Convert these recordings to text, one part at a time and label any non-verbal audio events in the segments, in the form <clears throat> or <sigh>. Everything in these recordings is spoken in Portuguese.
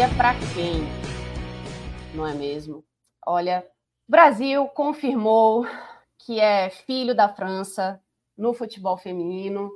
Dia para quem? Não é mesmo? Olha, Brasil confirmou que é filho da França no futebol feminino,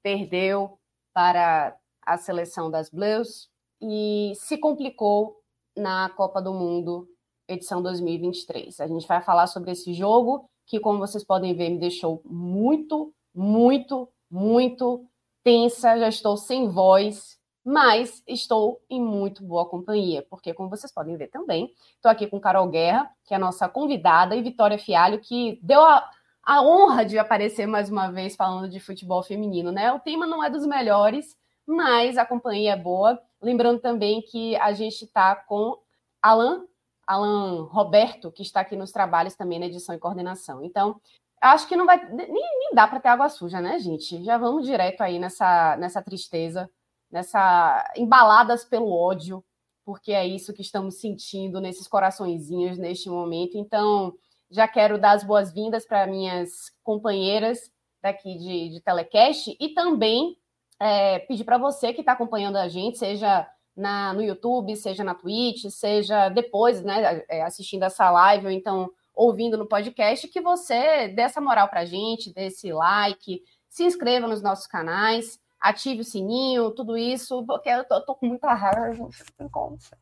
perdeu para a seleção das Blues e se complicou na Copa do Mundo edição 2023. A gente vai falar sobre esse jogo que, como vocês podem ver, me deixou muito, muito, muito tensa. Já estou sem voz mas estou em muito boa companhia, porque, como vocês podem ver também, estou aqui com Carol Guerra, que é a nossa convidada, e Vitória Fialho, que deu a, a honra de aparecer mais uma vez falando de futebol feminino, né? O tema não é dos melhores, mas a companhia é boa. Lembrando também que a gente está com Alan, Alan Roberto, que está aqui nos trabalhos também na edição e coordenação. Então, acho que não vai. Nem, nem dá para ter água suja, né, gente? Já vamos direto aí nessa, nessa tristeza nessa embaladas pelo ódio, porque é isso que estamos sentindo nesses coraçõezinhos neste momento. Então, já quero dar as boas-vindas para minhas companheiras daqui de, de telecast e também é, pedir para você que está acompanhando a gente, seja na, no YouTube, seja na Twitch, seja depois, né, é, assistindo essa live ou então ouvindo no podcast, que você dê essa moral para a gente, dê esse like, se inscreva nos nossos canais ative o sininho, tudo isso, porque eu tô, tô com muita raiva, gente.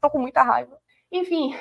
Tô com muita raiva. Enfim,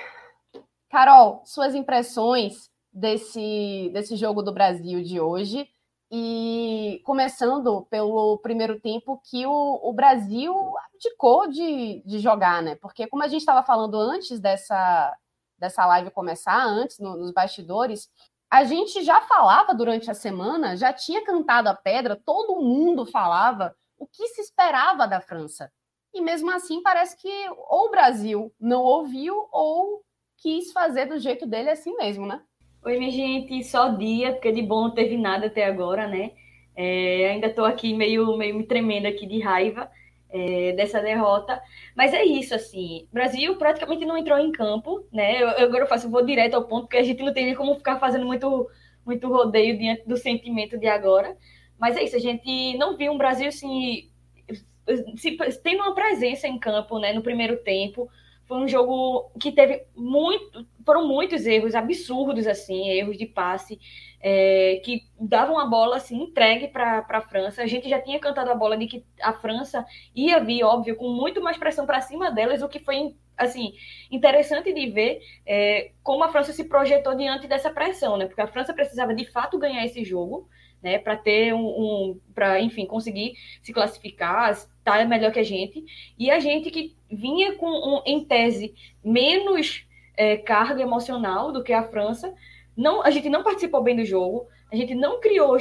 Carol, suas impressões desse, desse jogo do Brasil de hoje. E começando pelo primeiro tempo que o, o Brasil abdicou de, de jogar, né? Porque, como a gente estava falando antes dessa, dessa live começar, antes, no, nos bastidores, a gente já falava durante a semana, já tinha cantado a pedra, todo mundo falava o que se esperava da França. E mesmo assim, parece que ou o Brasil não ouviu ou quis fazer do jeito dele assim mesmo, né? Oi, minha gente, só dia, porque de bom não teve nada até agora, né? É, ainda estou aqui meio, meio me tremendo aqui de raiva é, dessa derrota. Mas é isso, assim. Brasil praticamente não entrou em campo, né? Eu, agora eu faço, eu vou direto ao ponto, porque a gente não tem nem como ficar fazendo muito, muito rodeio diante do sentimento de agora. Mas é isso, a gente não viu um Brasil assim, se, tendo uma presença em campo né, no primeiro tempo. Foi um jogo que teve muito, foram muitos erros absurdos, assim, erros de passe, é, que davam a bola assim, entregue para a França. A gente já tinha cantado a bola de que a França ia vir, óbvio, com muito mais pressão para cima delas, o que foi assim interessante de ver é, como a França se projetou diante dessa pressão, né? Porque a França precisava de fato ganhar esse jogo né, para ter um, um para enfim conseguir se classificar, estar tá melhor que a gente. E a gente que vinha com um, em tese menos é, carga emocional do que a França, não a gente não participou bem do jogo, a gente não criou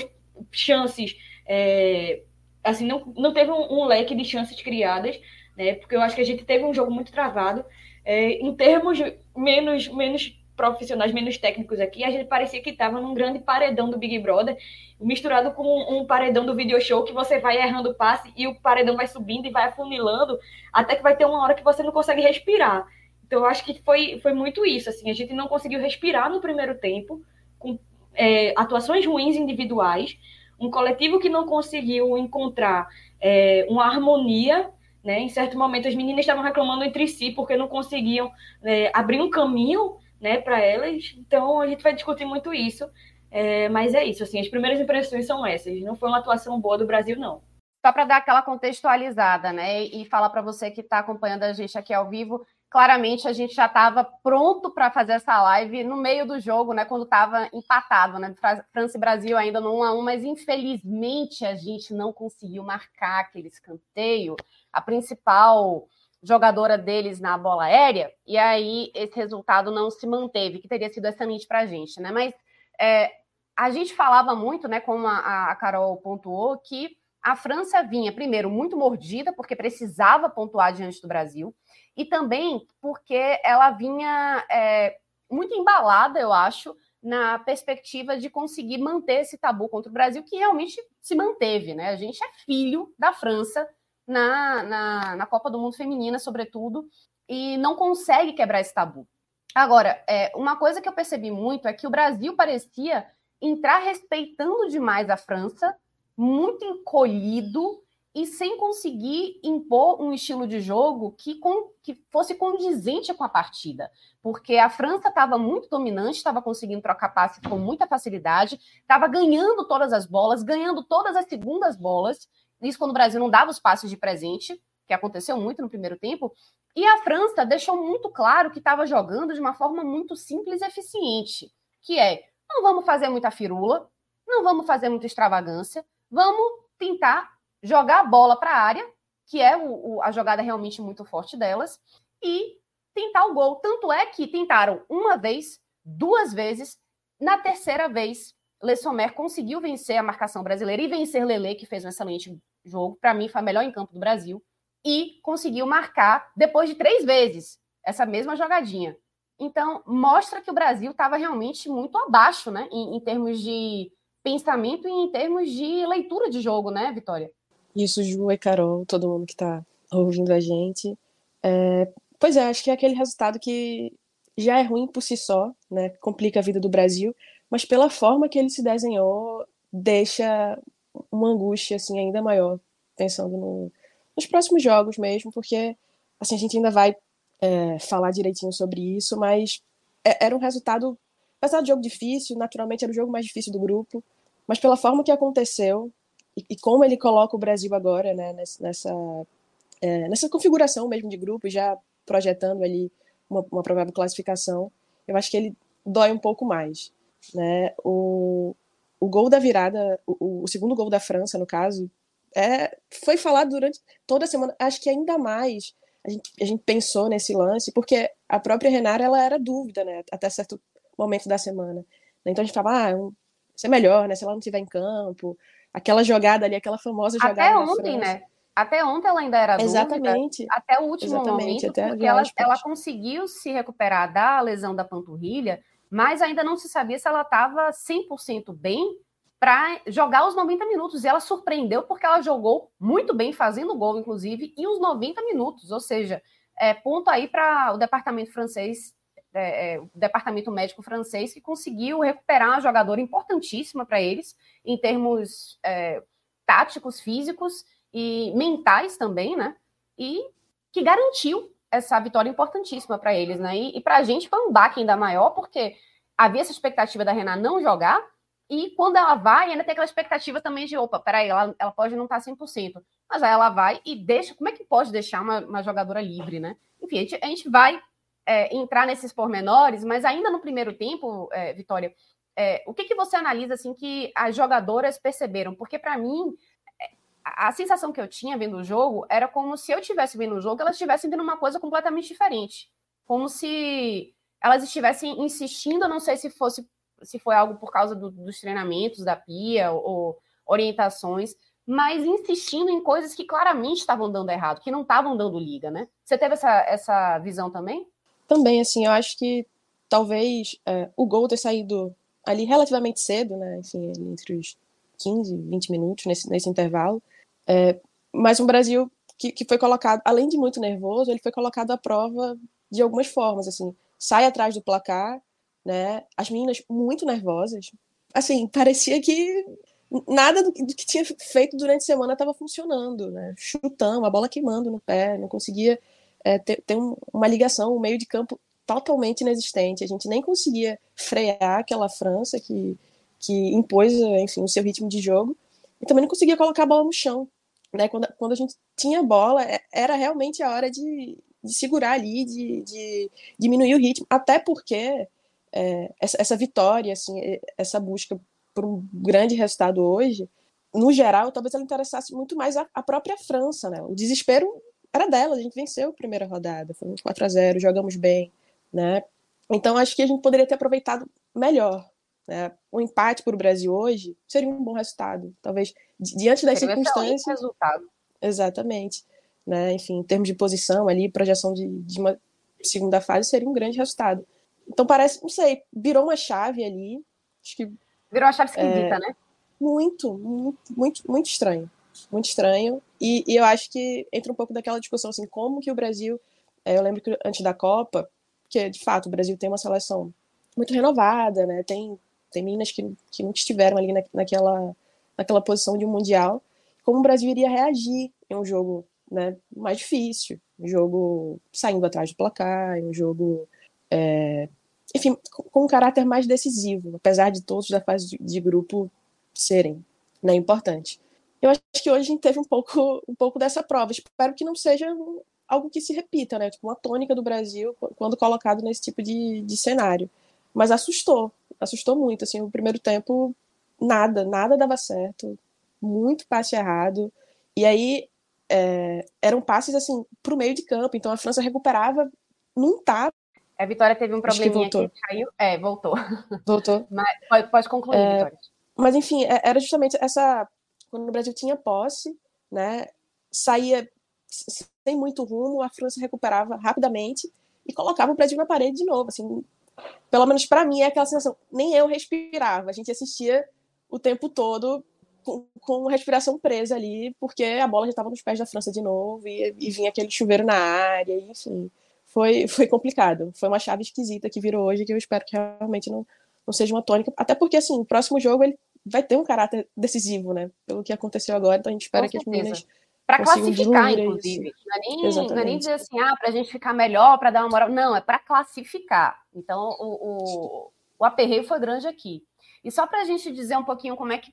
chances, é, assim não, não teve um, um, leque de chances criadas, né, porque eu acho que a gente teve um jogo muito travado é, em termos menos menos profissionais menos técnicos aqui, a gente parecia que estava num grande paredão do Big Brother, misturado com um paredão do video show que você vai errando passe e o paredão vai subindo e vai afunilando, até que vai ter uma hora que você não consegue respirar. Então eu acho que foi, foi muito isso, assim, a gente não conseguiu respirar no primeiro tempo, com é, atuações ruins individuais, um coletivo que não conseguiu encontrar é, uma harmonia né? Em certo momento, as meninas estavam reclamando entre si porque não conseguiam é, abrir um caminho né, para elas. Então a gente vai discutir muito isso. É, mas é isso, assim, as primeiras impressões são essas. Não foi uma atuação boa do Brasil, não. Só para dar aquela contextualizada, né, e falar para você que está acompanhando a gente aqui ao vivo, claramente a gente já estava pronto para fazer essa live no meio do jogo, né? Quando estava empatado, né? França e Brasil ainda no 1 a 1 mas infelizmente a gente não conseguiu marcar aquele escanteio. A principal jogadora deles na bola aérea, e aí esse resultado não se manteve, que teria sido excelente para a gente, né? Mas é, a gente falava muito, né? Como a, a Carol pontuou, que a França vinha, primeiro, muito mordida, porque precisava pontuar diante do Brasil, e também porque ela vinha é, muito embalada, eu acho, na perspectiva de conseguir manter esse tabu contra o Brasil, que realmente se manteve, né? A gente é filho da França na, na, na Copa do Mundo Feminina, sobretudo, e não consegue quebrar esse tabu. Agora, é, uma coisa que eu percebi muito é que o Brasil parecia entrar respeitando demais a França muito encolhido e sem conseguir impor um estilo de jogo que, com, que fosse condizente com a partida. Porque a França estava muito dominante, estava conseguindo trocar passe com muita facilidade, estava ganhando todas as bolas, ganhando todas as segundas bolas. Isso quando o Brasil não dava os passes de presente, que aconteceu muito no primeiro tempo. E a França deixou muito claro que estava jogando de uma forma muito simples e eficiente, que é não vamos fazer muita firula, não vamos fazer muita extravagância, Vamos tentar jogar a bola para a área, que é o, o, a jogada realmente muito forte delas, e tentar o gol. Tanto é que tentaram uma vez, duas vezes, na terceira vez, Le Sommer conseguiu vencer a marcação brasileira e vencer Lele, que fez um excelente jogo. Para mim, foi a melhor em campo do Brasil. E conseguiu marcar depois de três vezes essa mesma jogadinha. Então, mostra que o Brasil estava realmente muito abaixo, né, em, em termos de pensamento e em termos de leitura de jogo, né, Vitória? Isso, Ju e Carol, todo mundo que está ouvindo a gente. É, pois é, acho que é aquele resultado que já é ruim por si só, né, complica a vida do Brasil, mas pela forma que ele se desenhou, deixa uma angústia assim ainda maior, pensando no, nos próximos jogos mesmo, porque assim a gente ainda vai é, falar direitinho sobre isso, mas é, era um resultado, apesar de jogo difícil, naturalmente era o jogo mais difícil do grupo, mas pela forma que aconteceu e, e como ele coloca o Brasil agora, né, nessa, é, nessa configuração mesmo de grupo, já projetando ali uma, uma provável classificação, eu acho que ele dói um pouco mais. Né? O, o gol da virada, o, o segundo gol da França, no caso, é, foi falado durante toda a semana, acho que ainda mais a gente, a gente pensou nesse lance, porque a própria Renata ela era dúvida, né, até certo momento da semana. Então a gente falava, ah, um, ser melhor, né? Se ela não estiver em campo. Aquela jogada ali, aquela famosa jogada. Até ontem, né? Até ontem ela ainda era Exatamente. Dúvida, até o último Exatamente, momento, até porque ela, ela conseguiu se recuperar da lesão da panturrilha, mas ainda não se sabia se ela estava 100% bem para jogar os 90 minutos. E ela surpreendeu porque ela jogou muito bem, fazendo gol, inclusive, em os 90 minutos. Ou seja, é, ponto aí para o departamento francês é, é, o departamento médico francês que conseguiu recuperar uma jogadora importantíssima para eles, em termos é, táticos, físicos e mentais também, né? E que garantiu essa vitória importantíssima para eles, né? E, e para a gente foi um baque ainda maior, porque havia essa expectativa da Renan não jogar, e quando ela vai, ainda tem aquela expectativa também de, opa, peraí, ela, ela pode não estar tá 100%. Mas aí ela vai e deixa, como é que pode deixar uma, uma jogadora livre, né? Enfim, a gente, a gente vai é, entrar nesses pormenores, mas ainda no primeiro tempo, é, Vitória, é, o que, que você analisa assim que as jogadoras perceberam? Porque para mim a, sensação que eu tinha vendo o jogo era como se eu estivesse vendo o jogo, elas estivessem vendo uma coisa completamente diferente, como se elas estivessem insistindo, não sei se fosse se foi algo por causa do, dos treinamentos da Pia ou, orientações, mas insistindo em coisas que claramente estavam dando errado, que não estavam dando liga, né? Você teve essa, essa visão também? Também, assim, eu acho que talvez é, o gol ter saído ali relativamente cedo, né? Enfim, entre os 15, 20 minutos nesse, nesse intervalo. É, mas um Brasil que, que foi colocado, além de muito nervoso, ele foi colocado à prova de algumas formas, assim. Sai atrás do placar, né? As meninas muito nervosas. Assim, <laughs> parecia que nada do que, tinha feito durante a semana estava funcionando, né? Chutão, a bola queimando no pé, não conseguia é, ter, ter um, uma ligação, um meio de campo totalmente inexistente. A gente nem conseguia frear aquela França que, que impôs, enfim, o seu ritmo de jogo, e também não conseguia colocar a bola no chão. Né? Quando, quando a gente tinha bola, é, era realmente a hora de, de segurar ali, de, de, diminuir o ritmo, até porque é, essa, essa, vitória, assim, essa busca por um grande resultado hoje, no geral, talvez ela interessasse muito mais a, a própria França, né? O desespero era dela, a gente venceu a primeira rodada, foi 4 a 0 jogamos bem, né? Então acho que a gente poderia ter aproveitado melhor. Né? Um empate para o Brasil hoje seria um bom resultado, talvez diante das seria circunstâncias. resultado. Exatamente, né? Enfim, em termos de posição ali, projeção de, de uma segunda fase seria um grande resultado. Então parece, não sei, virou uma chave ali. Acho que virou uma chave esquisita, é, né? Muito, muito, muito, muito estranho, muito estranho. E, e, eu acho que entra um pouco daquela discussão assim, como que o Brasil, é, eu lembro que antes da Copa, que de fato o Brasil tem uma seleção muito renovada, né? Tem tem meninas que, que não estiveram ali na, naquela naquela posição de um mundial. Como o Brasil iria reagir em um jogo né, mais difícil, um jogo saindo atrás do placar, um jogo, é, enfim, com um caráter mais decisivo, apesar de todos da fase de, de grupo serem né, importantes. Eu acho que hoje a gente teve um pouco, um pouco dessa prova. Espero que não seja algo que se repita, né? Tipo, uma tônica do Brasil quando colocado nesse tipo de, de cenário. Mas assustou, assustou muito. Assim, o primeiro tempo, nada, nada dava certo, muito passe errado. E aí é, eram passes assim para o meio de campo. Então a França recuperava num tapa. A Vitória teve um probleminha que, que caiu. É, voltou. <laughs> Voltou. Mas pode, pode concluir, é, Vitória. Mas enfim, é, era justamente essa quando o Brasil tinha posse, né? Saía sem muito rumo, a França recuperava rapidamente e colocava o Brasil na parede de novo. Assim, pelo menos para mim é aquela sensação. Nem eu respirava. A gente assistia o tempo todo com, com respiração presa ali, porque a bola já estava nos pés da França de novo e, e vinha aquele chuveiro na área, e, enfim. Foi, foi complicado. Foi uma chave esquisita que virou hoje que eu espero que realmente não, não seja uma tônica. Até porque, assim, o próximo jogo ele vai ter um caráter decisivo, né? Pelo que aconteceu agora, então a gente espera que as meninas para classificar, inclusive. Não é, nem, não é, nem, dizer assim, ah, para a gente ficar melhor, para dar uma moral. Não, é para classificar. Então, o, o, o aperreio foi grande aqui. E só para a gente dizer um pouquinho como é que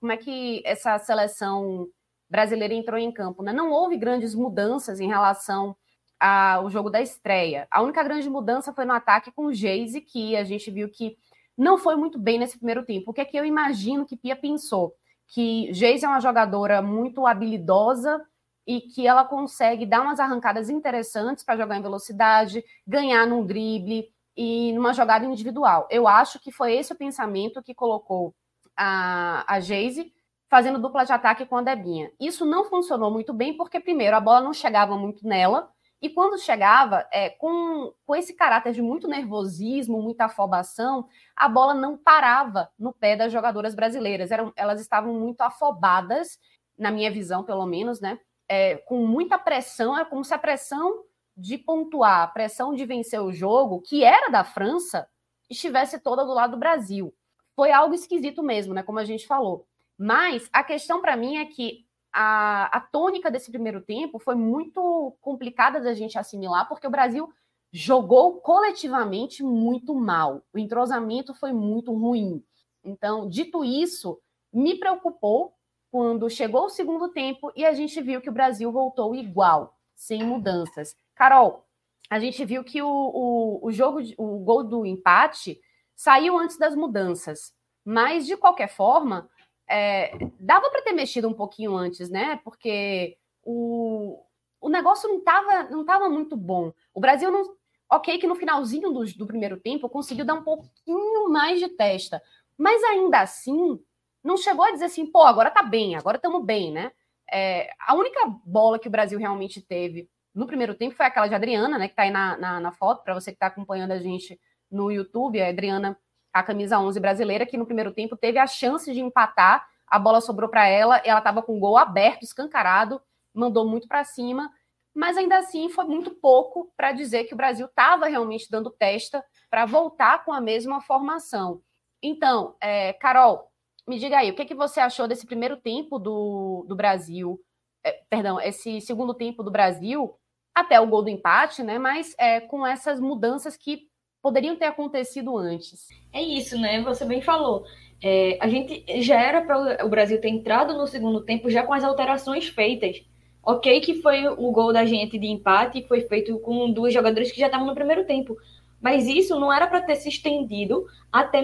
como é que essa seleção brasileira entrou em campo, né? Não houve grandes mudanças em relação ao jogo da estreia. A única grande mudança foi no ataque com o Geise, que a gente viu que não foi muito bem nesse primeiro tempo. O que é que eu imagino que Pia pensou? que Geise é uma jogadora muito habilidosa e que ela consegue dar umas arrancadas interessantes para jogar em velocidade, ganhar num drible e numa jogada individual. Eu acho que foi esse o pensamento que colocou a, a Geise fazendo dupla de ataque com a Debinha. Isso não funcionou muito bem porque, primeiro, a bola não chegava muito nela e quando chegava, é, com, com esse caráter de muito nervosismo, muita afobação, a bola não parava no pé das jogadoras brasileiras. Eram, elas estavam muito afobadas, na minha visão, pelo menos, né? É, com muita pressão, é como se a pressão de pontuar, a pressão de vencer o jogo, que era da França, estivesse toda do lado do Brasil. Foi algo esquisito mesmo, né? Como a gente falou. Mas a questão para mim é que a, a tônica desse primeiro tempo foi muito complicada da gente assimilar, porque o Brasil jogou coletivamente muito mal. O entrosamento foi muito ruim. Então, dito isso, me preocupou quando chegou o segundo tempo e a gente viu que o Brasil voltou igual, sem mudanças. Carol, a gente viu que o, o, o jogo, o gol do empate saiu antes das mudanças. Mas, de qualquer forma, é, dava para ter mexido um pouquinho antes, né? Porque o, o negócio não estava não tava muito bom. O Brasil não. Ok, que no finalzinho do, do primeiro tempo conseguiu dar um pouquinho mais de testa. Mas ainda assim, não chegou a dizer assim, pô, agora tá bem, agora estamos bem, né? É, a única bola que o Brasil realmente teve no primeiro tempo foi aquela de Adriana, né? Que tá aí na, na, na foto, para você que está acompanhando a gente no YouTube, a Adriana a camisa 11 brasileira, que no primeiro tempo teve a chance de empatar, a bola sobrou para ela, ela estava com o gol aberto, escancarado, mandou muito para cima, mas ainda assim foi muito pouco para dizer que o Brasil estava realmente dando testa para voltar com a mesma formação. Então, é, Carol, me diga aí, o que, que você achou desse primeiro tempo do, do Brasil, é, perdão, esse segundo tempo do Brasil, até o gol do empate, né? Mas é, com essas mudanças que poderiam ter acontecido antes. É isso, né? Você bem falou. É, a gente já era para o Brasil ter entrado no segundo tempo já com as alterações feitas. Ok, que foi o gol da gente de empate, foi feito com dois jogadores que já estavam no primeiro tempo. Mas isso não era para ter se estendido até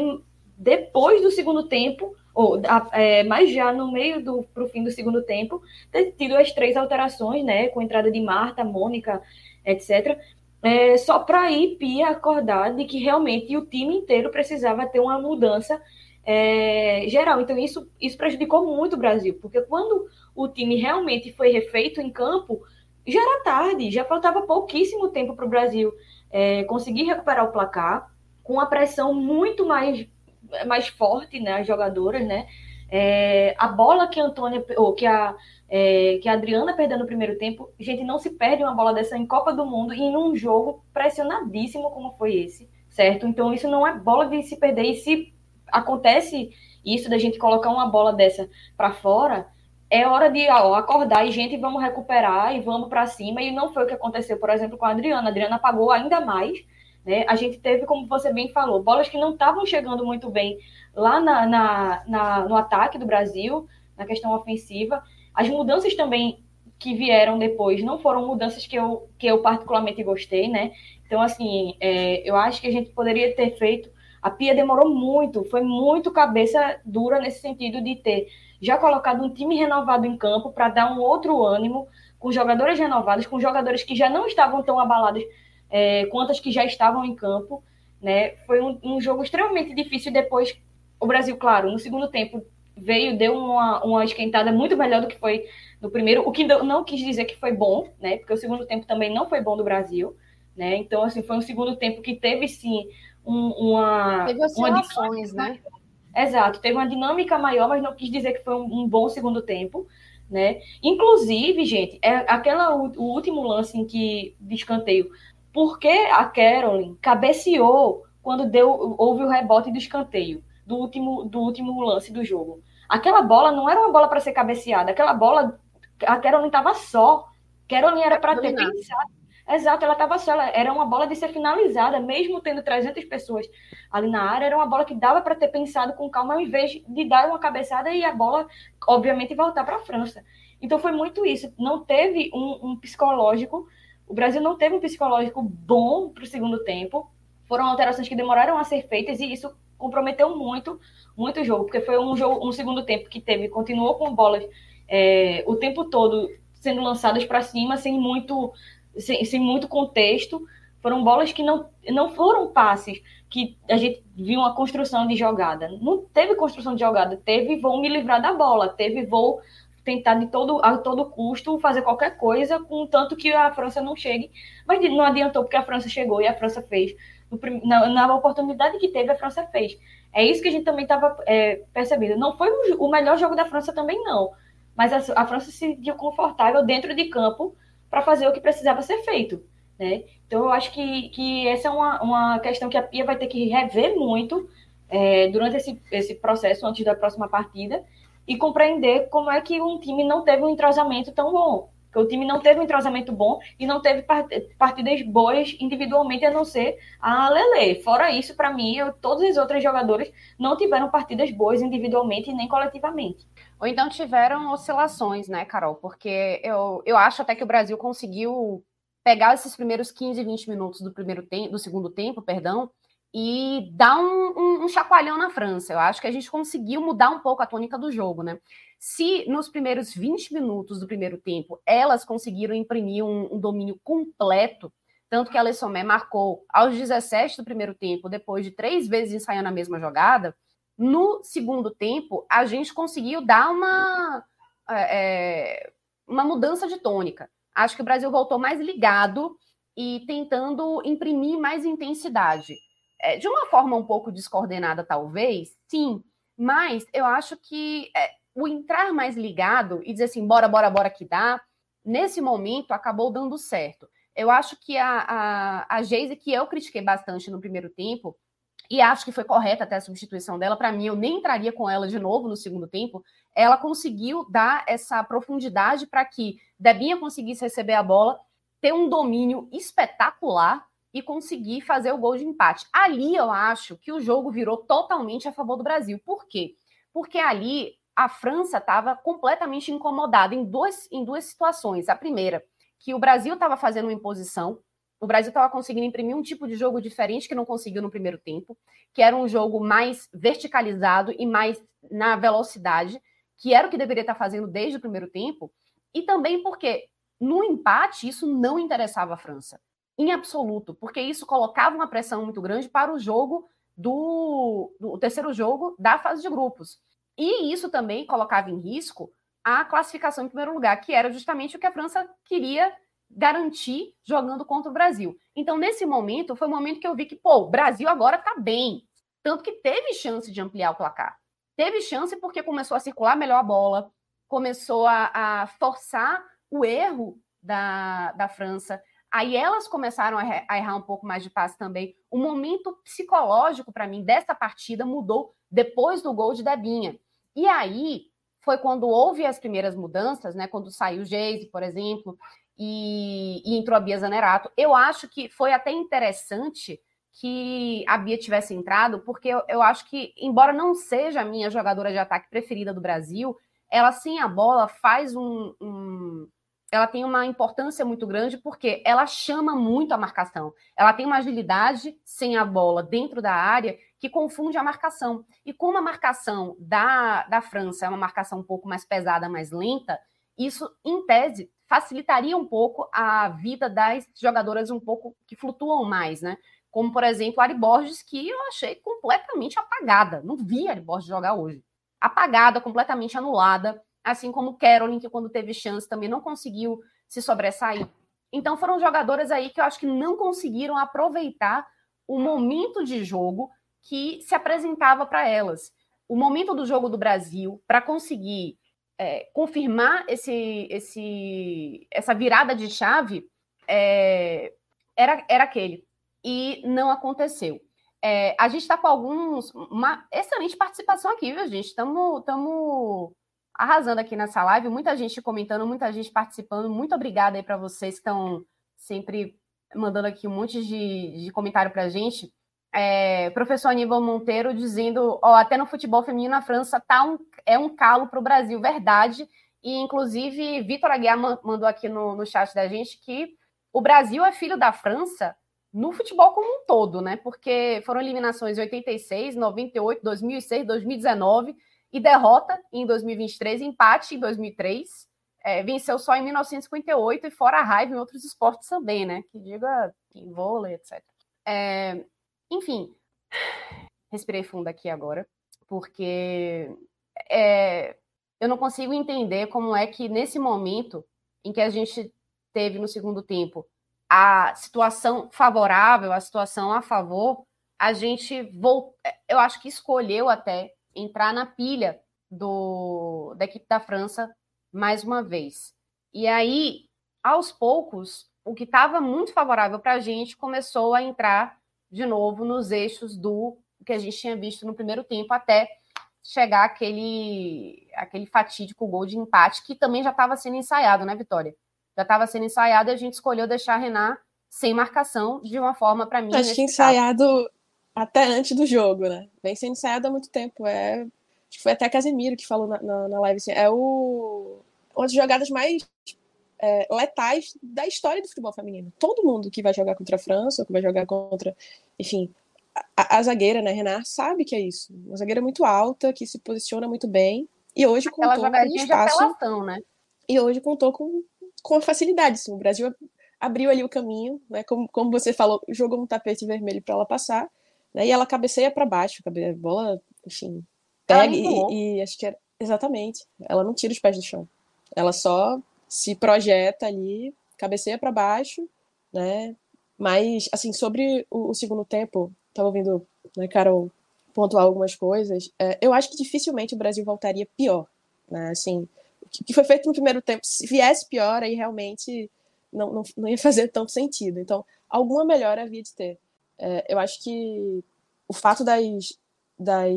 depois do segundo tempo, ou é, mas já no meio do pro fim do segundo tempo, ter tido as três alterações, né? Com entrada de Marta, Mônica, etc. É, só para ir Pia acordar de que realmente o time inteiro precisava ter uma mudança é, geral. Então, isso, isso prejudicou muito o Brasil, porque quando o time realmente foi refeito em campo, já era tarde, já faltava pouquíssimo tempo para o Brasil é, conseguir recuperar o placar, com a pressão muito mais, mais forte, né, as jogadoras, né? É, a bola que a Antônia, ou que a, é, que a Adriana perdeu no primeiro tempo, gente, não se perde uma bola dessa em Copa do Mundo e em um jogo pressionadíssimo como foi esse, certo? Então isso não é bola de se perder. E se acontece isso da gente colocar uma bola dessa para fora, é hora de ó, acordar e, gente, vamos recuperar e vamos para cima. E não foi o que aconteceu, por exemplo, com a Adriana. A Adriana apagou ainda mais. Né? A gente teve, como você bem falou, bolas que não estavam chegando muito bem lá na, na, na, no ataque do Brasil, na questão ofensiva. As mudanças também que vieram depois não foram mudanças que eu, que eu particularmente gostei, né? Então, assim, é, eu acho que a gente poderia ter feito. A Pia demorou muito, foi muito cabeça dura nesse sentido de ter já colocado um time renovado em campo para dar um outro ânimo, com jogadores renovados, com jogadores que já não estavam tão abalados é, quanto as que já estavam em campo. Né? Foi um, um jogo extremamente difícil. Depois, o Brasil, claro, no segundo tempo veio, deu uma, uma esquentada muito melhor do que foi no primeiro, o que não quis dizer que foi bom, né? Porque o segundo tempo também não foi bom do Brasil, né? Então, assim, foi um segundo tempo que teve sim um, uma. Teve oscilações, uma né? Exato, teve uma dinâmica maior, mas não quis dizer que foi um, um bom segundo tempo, né? Inclusive, gente, é aquela o, o último lance em que de escanteio, porque a Carolyn cabeceou quando deu houve o rebote do escanteio do último do último lance do jogo. Aquela bola não era uma bola para ser cabeceada, aquela bola a Carolyn estava só. Carolyn era para ter pensado Exato, ela estava só, ela era uma bola de ser finalizada, mesmo tendo 300 pessoas ali na área, era uma bola que dava para ter pensado com calma, ao invés de dar uma cabeçada e a bola, obviamente, voltar para a França. Então foi muito isso. Não teve um, um, psicológico, o Brasil não teve um psicológico bom para o segundo tempo. Foram alterações que demoraram a ser feitas e isso comprometeu muito, muito o jogo, porque foi um jogo, um segundo tempo que teve, continuou com bolas é, o tempo todo sendo lançadas para cima, sem muito sem, sem muito contexto. Foram bolas que não, não foram passes que a gente viu uma construção de jogada. Não teve construção de jogada, teve vou me livrar da bola, teve vou tentar de todo, a todo custo fazer qualquer coisa, com tanto que a França não chegue. Mas não adiantou, porque a França chegou e a França fez. Na, na oportunidade que teve, a França fez. É isso que a gente também estava é, percebendo. Não foi o, o, melhor jogo da França também, não. Mas a, a França se sentiu confortável dentro de campo para fazer o que precisava ser feito. Né? Então, eu acho que, que essa é uma, uma questão que a Pia vai ter que rever muito é, durante esse, esse processo, antes da próxima partida, e compreender como é que um time não teve um entrosamento tão bom. Porque o time não teve um entrosamento bom e não teve partidas boas individualmente, a não ser a Lele. Fora isso, para mim, eu, todos os outros jogadores não tiveram partidas boas individualmente nem coletivamente. Ou então tiveram oscilações, né, Carol? Porque eu, eu acho até que o Brasil conseguiu pegar esses primeiros 15, 20 minutos do primeiro tempo, do segundo tempo, perdão, e dar um, um, um, chacoalhão na França. Eu acho que a gente conseguiu mudar um pouco a tônica do jogo, né? Se nos primeiros 20 minutos do primeiro tempo elas conseguiram imprimir um, um domínio completo, tanto que a Lessomé marcou aos 17 do primeiro tempo, depois de três vezes ensaiando a mesma jogada, no segundo tempo, a gente conseguiu dar uma, é, é, uma mudança de tônica. Acho que o Brasil voltou mais ligado e tentando imprimir mais intensidade. É, de uma forma um pouco descoordenada, talvez, sim, mas eu acho que é, o entrar mais ligado e dizer assim, bora, bora, bora que dá, nesse momento acabou dando certo. Eu acho que a, a, a Geise, que eu critiquei bastante no primeiro tempo, e acho que foi correta até a substituição dela. Para mim, eu nem entraria com ela de novo no segundo tempo. Ela conseguiu dar essa profundidade para que Debinha conseguisse receber a bola, ter um domínio espetacular e conseguir fazer o gol de empate. Ali eu acho que o jogo virou totalmente a favor do Brasil. Por quê? Porque ali a França estava completamente incomodada em duas, em duas situações. A primeira, que o Brasil estava fazendo uma imposição, o Brasil estava conseguindo imprimir um tipo de jogo diferente que não conseguiu no primeiro tempo, que era um jogo mais verticalizado e mais na velocidade, que era o que deveria estar fazendo desde o primeiro tempo, e também porque no empate isso não interessava a França, em absoluto, porque isso colocava uma pressão muito grande para o jogo do, do terceiro jogo da fase de grupos. E isso também colocava em risco a classificação em primeiro lugar, que era justamente o que a França queria garantir jogando contra o Brasil. Então, nesse momento, foi o momento que eu vi que, pô, o Brasil agora tá bem. Tanto que teve chance de ampliar o placar. Teve chance porque começou a circular melhor a bola, começou a, a forçar o erro da, da França. Aí elas começaram a, errar um pouco mais de passe também. O momento psicológico para mim dessa partida mudou depois do gol de Debinha. E aí foi quando houve as primeiras mudanças, né? Quando saiu o Geise, por exemplo, e, e entrou a Bia Zanerato. Eu acho que foi até interessante que a Bia tivesse entrado, porque eu, eu acho que, embora não seja a minha jogadora de ataque preferida do Brasil, ela sem a bola faz um, um ela tem uma importância muito grande porque ela chama muito a marcação. Ela tem uma agilidade sem a bola dentro da área que confunde a marcação. E como a marcação da, da França é uma marcação um pouco mais pesada, mais lenta, isso, em tese, facilitaria um pouco a vida das jogadoras um pouco que flutuam mais, né? Como, por exemplo, a Ari Borges, que eu achei completamente apagada. Não vi a Ari Borges jogar hoje. Apagada, completamente anulada. Assim como Carolyn, que quando teve chance também não conseguiu se sobressair. Então foram jogadoras aí que eu acho que não conseguiram aproveitar o momento de jogo que se apresentava para elas. O momento do jogo do Brasil, para conseguir é, confirmar esse, esse, essa virada de chave é, era, era aquele. E não aconteceu. É, a gente está com alguns. Uma excelente participação aqui, viu, gente? Estamos arrasando aqui nessa live. Muita gente comentando, muita gente participando. Muito obrigada aí para vocês que estão sempre mandando aqui um monte de, de comentário para a gente é, professor Aníbal Monteiro dizendo, ó, até no futebol feminino a França tá um, é um calo para o Brasil, verdade. E inclusive Vitor Aguiar mandou aqui no, no chat da gente que o Brasil é filho da França no futebol como um todo, né? Porque foram eliminações em 86, 98, 2006, 2019 e derrota em 2023, empate em 2003. É, venceu só em 1958 e fora a raiva em outros esportes também, né? Que diga em vôlei, etc. É, enfim, respirei fundo aqui agora, porque é, eu não consigo entender como é que nesse momento em que a gente teve no segundo tempo a situação favorável, a situação a favor, a gente voltou, eu acho que escolheu até entrar na pilha do, da equipe da França mais uma vez. E aí, aos poucos, o que estava muito favorável para a gente começou a entrar de novo nos eixos do que a gente tinha visto no primeiro tempo, até chegar aquele, aquele fatídico gol de empate, que também já estava sendo ensaiado, né, Vitória? Já estava sendo ensaiado e a gente escolheu deixar a Renan sem marcação de uma forma, para mim. Acho que ensaiado até antes do jogo, né? Vem sendo ensaiado há muito tempo. É... Acho que foi até Casemiro que falou na, na, na live assim. É o... uma das jogadas mais é, letais da história do futebol feminino. Todo mundo que vai jogar contra a França, ou que vai jogar contra, enfim, a, a zagueira, né, Renard, sabe que é isso. Uma zagueira muito alta, que se posiciona muito bem. E hoje Aquela contou com um espaço. Apelação, né? E hoje contou com, com facilidade. Assim, o Brasil abriu ali o caminho, né? Como, como você falou, jogou um tapete vermelho para ela passar, né? E ela cabeceia para baixo, a bola, enfim, pega e, e acho que era exatamente. Ela não tira os pés do chão. Ela só se projeta ali, cabeceia para baixo, né? Mas, assim, sobre o, o segundo tempo, estava ouvindo, né, Carol, pontuar algumas coisas. É, eu acho que dificilmente o Brasil voltaria pior, né? Assim, o que foi feito no primeiro tempo, se viesse pior, aí realmente não, não, não ia <laughs> fazer tanto sentido. Então, alguma melhora havia de ter. É, eu acho que o fato das, das,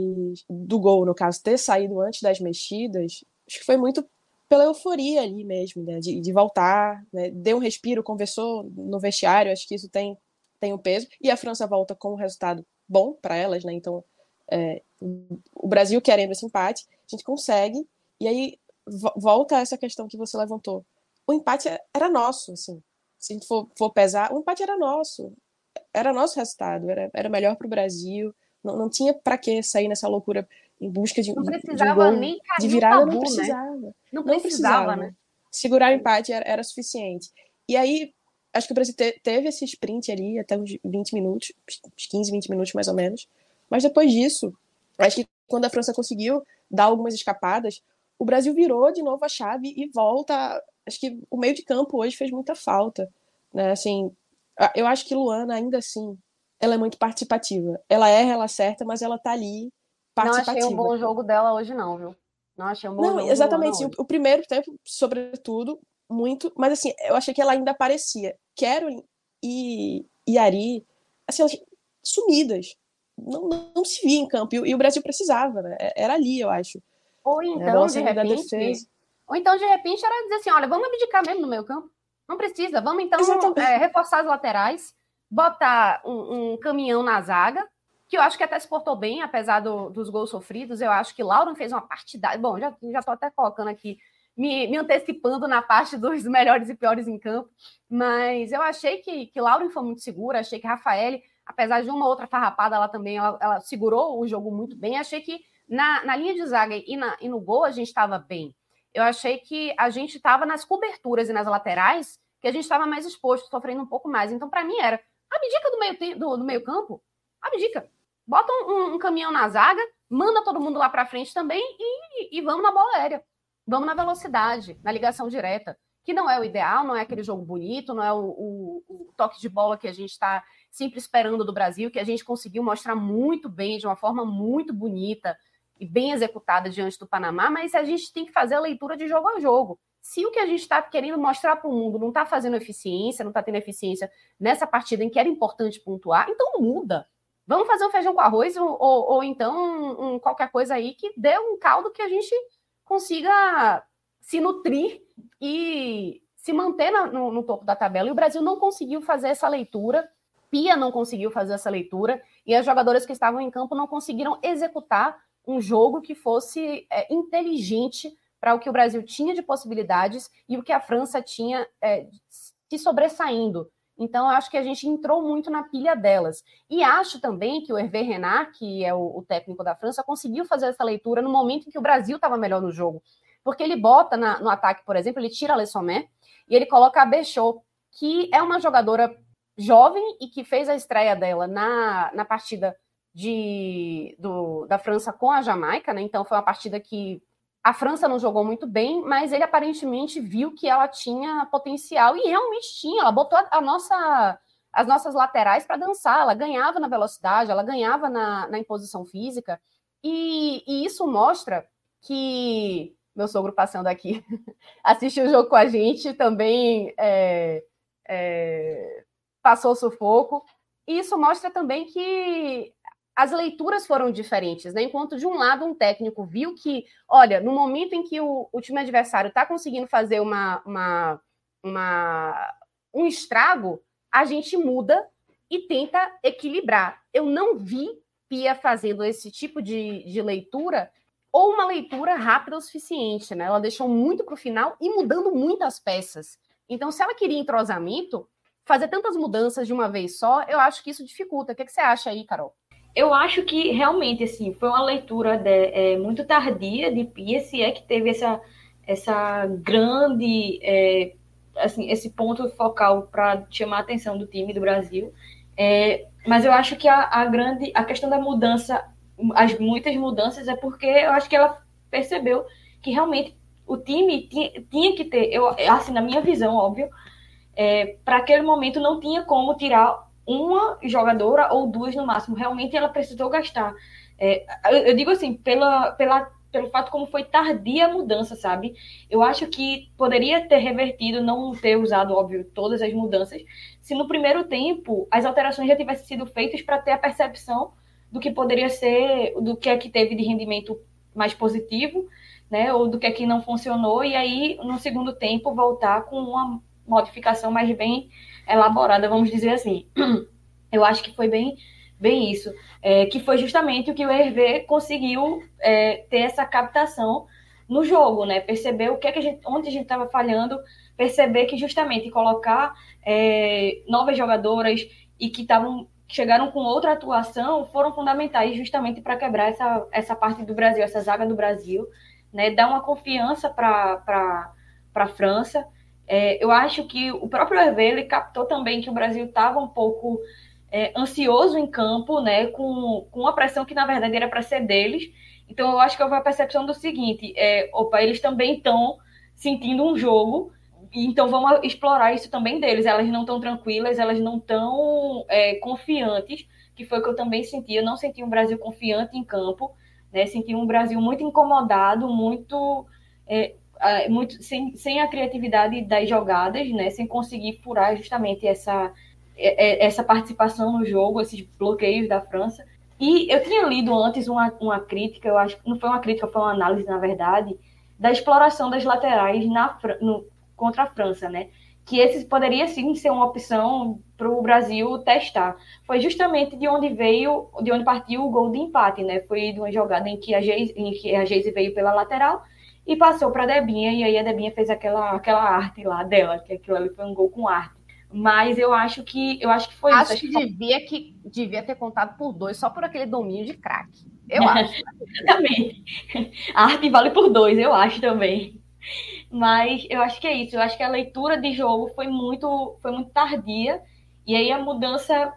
do gol, no caso, ter saído antes das mexidas, acho que foi muito pela euforia ali mesmo, né? De, de voltar, né? deu um respiro, conversou no vestiário, acho que isso tem, tem um peso. E a França volta com um resultado bom para elas, né? Então, é, o Brasil querendo esse empate. gente consegue, e aí volta essa questão que você levantou. O empate era nosso, assim. Se a gente for, for pesar, o empate era nosso. Era nosso resultado, era, era melhor para o Brasil. Não, não tinha para que sair nessa loucura em busca de, não precisava de, um nem de virada, tabu, não precisava. Né? Não, precisava, não precisava, né? Segurar o empate era, era suficiente. E aí, acho que o Brasil te, teve esse sprint ali, até uns 20 minutos, uns 15, 20 minutos mais ou menos. Mas depois disso, acho que quando a França conseguiu dar algumas escapadas, o Brasil virou de novo a chave e volta. Acho que o meio de campo hoje fez muita falta. Né? Assim, eu acho que Luana, ainda assim, ela é muito participativa. Ela erra, ela acerta, mas ela tá ali participativa. Não achei um bom jogo dela hoje, não, viu? Não achei um bom não, jogo. Exatamente. O, o, primeiro tempo, sobretudo, muito. Mas assim, eu achei que ela ainda aparecia. Carolyn e, e Ari, assim, elas sumidas. Não, não, não, se via em campo. E, e, o Brasil precisava, né? É, era ali, eu acho. Ou então, de repente. Ou então, de repente, era dizer assim: olha, vamos abdicar mesmo no meio campo. Não precisa. Vamos então é, reforçar as laterais, botar um, um, caminhão na zaga, que eu acho que até se portou bem, apesar do, dos gols sofridos. Eu acho que Laura fez uma partida. Bom, já, já tô até colocando aqui me, me, antecipando na parte dos <laughs> melhores e piores em campo, mas eu achei que, que Lauren foi muito segura, achei que Rafael, apesar de uma outra farrapada, ela também ela, ela segurou o jogo muito bem, achei que na, na linha de zaga e, na, e no gol a gente estava bem. Eu achei que a gente estava nas coberturas e nas laterais que a gente estava mais exposto, sofrendo um pouco mais. Então, para mim, era abdica do meio, do, do meio campo, abdica. Bota um, um, caminhão na zaga, manda todo mundo lá para frente também e, e vamos na bola aérea. Vamos na velocidade, na ligação direta, que não é o ideal, não é aquele jogo bonito, não é o, o, o toque de bola que a gente está sempre esperando do Brasil, que a gente conseguiu mostrar muito bem, de uma forma muito bonita e bem executada diante do Panamá, mas a gente tem que fazer a leitura de jogo a jogo. Se o que a gente está querendo mostrar para o mundo não está fazendo eficiência, não está tendo eficiência nessa partida em que era importante pontuar, então muda. Vamos fazer um feijão com arroz ou, ou, ou então um, um, qualquer coisa aí que dê um caldo que a gente consiga se nutrir e se manter no, no, topo da tabela. E o Brasil não conseguiu fazer essa leitura, Pia não conseguiu fazer essa leitura, e as jogadoras que estavam em campo não conseguiram executar um jogo que fosse é, inteligente para o que o Brasil tinha de possibilidades e o que a França tinha é, se sobressaindo. Então, acho que a gente entrou muito na pilha delas. E acho também que o Hervé Renard, que é o, o técnico da França, conseguiu fazer essa leitura no momento em que o Brasil estava melhor no jogo. Porque ele bota na, no ataque, por exemplo, ele tira a Le Sommet e ele coloca a Bechot, que é uma jogadora jovem e que fez a estreia dela na, na partida de, do, da França com a Jamaica, né? Então foi uma partida que a França não jogou muito bem, mas ele aparentemente viu que ela tinha potencial e realmente tinha. Ela botou a nossa, as nossas laterais para dançar, ela ganhava na velocidade, ela ganhava na, na imposição física, e, e, isso mostra que meu sogro passando aqui <laughs> assistiu o jogo com a gente também é, é, passou sufoco. E isso mostra também que as leituras foram diferentes, né? Enquanto de um lado um técnico viu que, olha, no momento em que o, o time adversário está conseguindo fazer uma, uma, uma, um estrago, a gente muda e tenta equilibrar. Eu não vi Pia fazendo esse tipo de, de leitura ou uma leitura rápida o suficiente, né? Ela deixou muito para o final e mudando muitas peças. Então, se ela queria entrosamento, fazer tantas mudanças de uma vez só, eu acho que isso dificulta. O que, que você acha aí, Carol? Eu acho que realmente assim foi uma leitura de, é, muito tardia de Pia, se é que teve essa, essa grande é, assim esse ponto focal para chamar a atenção do time do Brasil. É, mas eu acho que a, a, grande a questão da mudança, as muitas mudanças é porque eu acho que ela percebeu que realmente o time tinha, tinha que ter, eu assim na minha visão, óbvio, é, para aquele momento não tinha como tirar uma jogadora ou duas no máximo. Realmente ela precisou gastar. É, eu, digo assim, pela, pela, pelo fato como foi tardia a mudança, sabe? Eu acho que poderia ter revertido, não ter usado, óbvio, todas as mudanças, se no primeiro tempo as alterações já tivessem sido feitas para ter a percepção do que poderia ser, do que é que teve de rendimento mais positivo, né? Ou do que é que não funcionou, e aí no segundo tempo voltar com uma modificação mais bem elaborada, vamos dizer assim. <clears throat> Eu acho que foi bem, bem isso, é, que foi justamente o que o Hervé conseguiu é, ter essa captação no jogo, né? Perceber o que, é que a gente, onde a gente estava falhando, perceber que justamente colocar é, novas jogadoras e que estavam chegaram com outra atuação foram fundamentais justamente para quebrar essa, essa parte do Brasil, essa zaga do Brasil, né? Dar uma confiança para a França. É, eu acho que o próprio Hervé ele captou também que o Brasil estava um pouco é, ansioso em campo, né, com, com uma pressão que na verdade era para ser deles. Então eu acho que houve a percepção do seguinte: é, opa, eles também estão sentindo um jogo, então vamos explorar isso também deles. Elas não estão tranquilas, elas não estão é, confiantes, que foi o que eu também senti. Eu não senti um Brasil confiante em campo, né? Senti um Brasil muito incomodado, muito. É, muito sem, sem a criatividade das jogadas, né? Sem conseguir furar justamente essa é, é, essa participação no jogo, esses bloqueios da França. E eu tinha lido antes uma, uma crítica, eu acho não foi uma crítica, foi uma análise, na verdade, da exploração das laterais na, no, contra a França, né? Que esse poderia sim ser uma opção para o Brasil testar. Foi justamente de onde veio, de onde partiu o gol de empate, né? Foi de uma jogada em que a Geise, em que a Geise veio pela lateral e passou para a Debinha, e aí a Debinha fez aquela, aquela arte lá dela, que aquilo ali foi um gol com arte. Mas eu acho que eu acho que foi acho isso. Acho que, devia que devia ter contado por dois, só por aquele domínio de craque. Eu <laughs> acho. também. A arte vale por dois, eu acho também. Mas eu acho que é isso. Eu acho que a leitura de jogo foi muito, foi muito tardia. E aí a mudança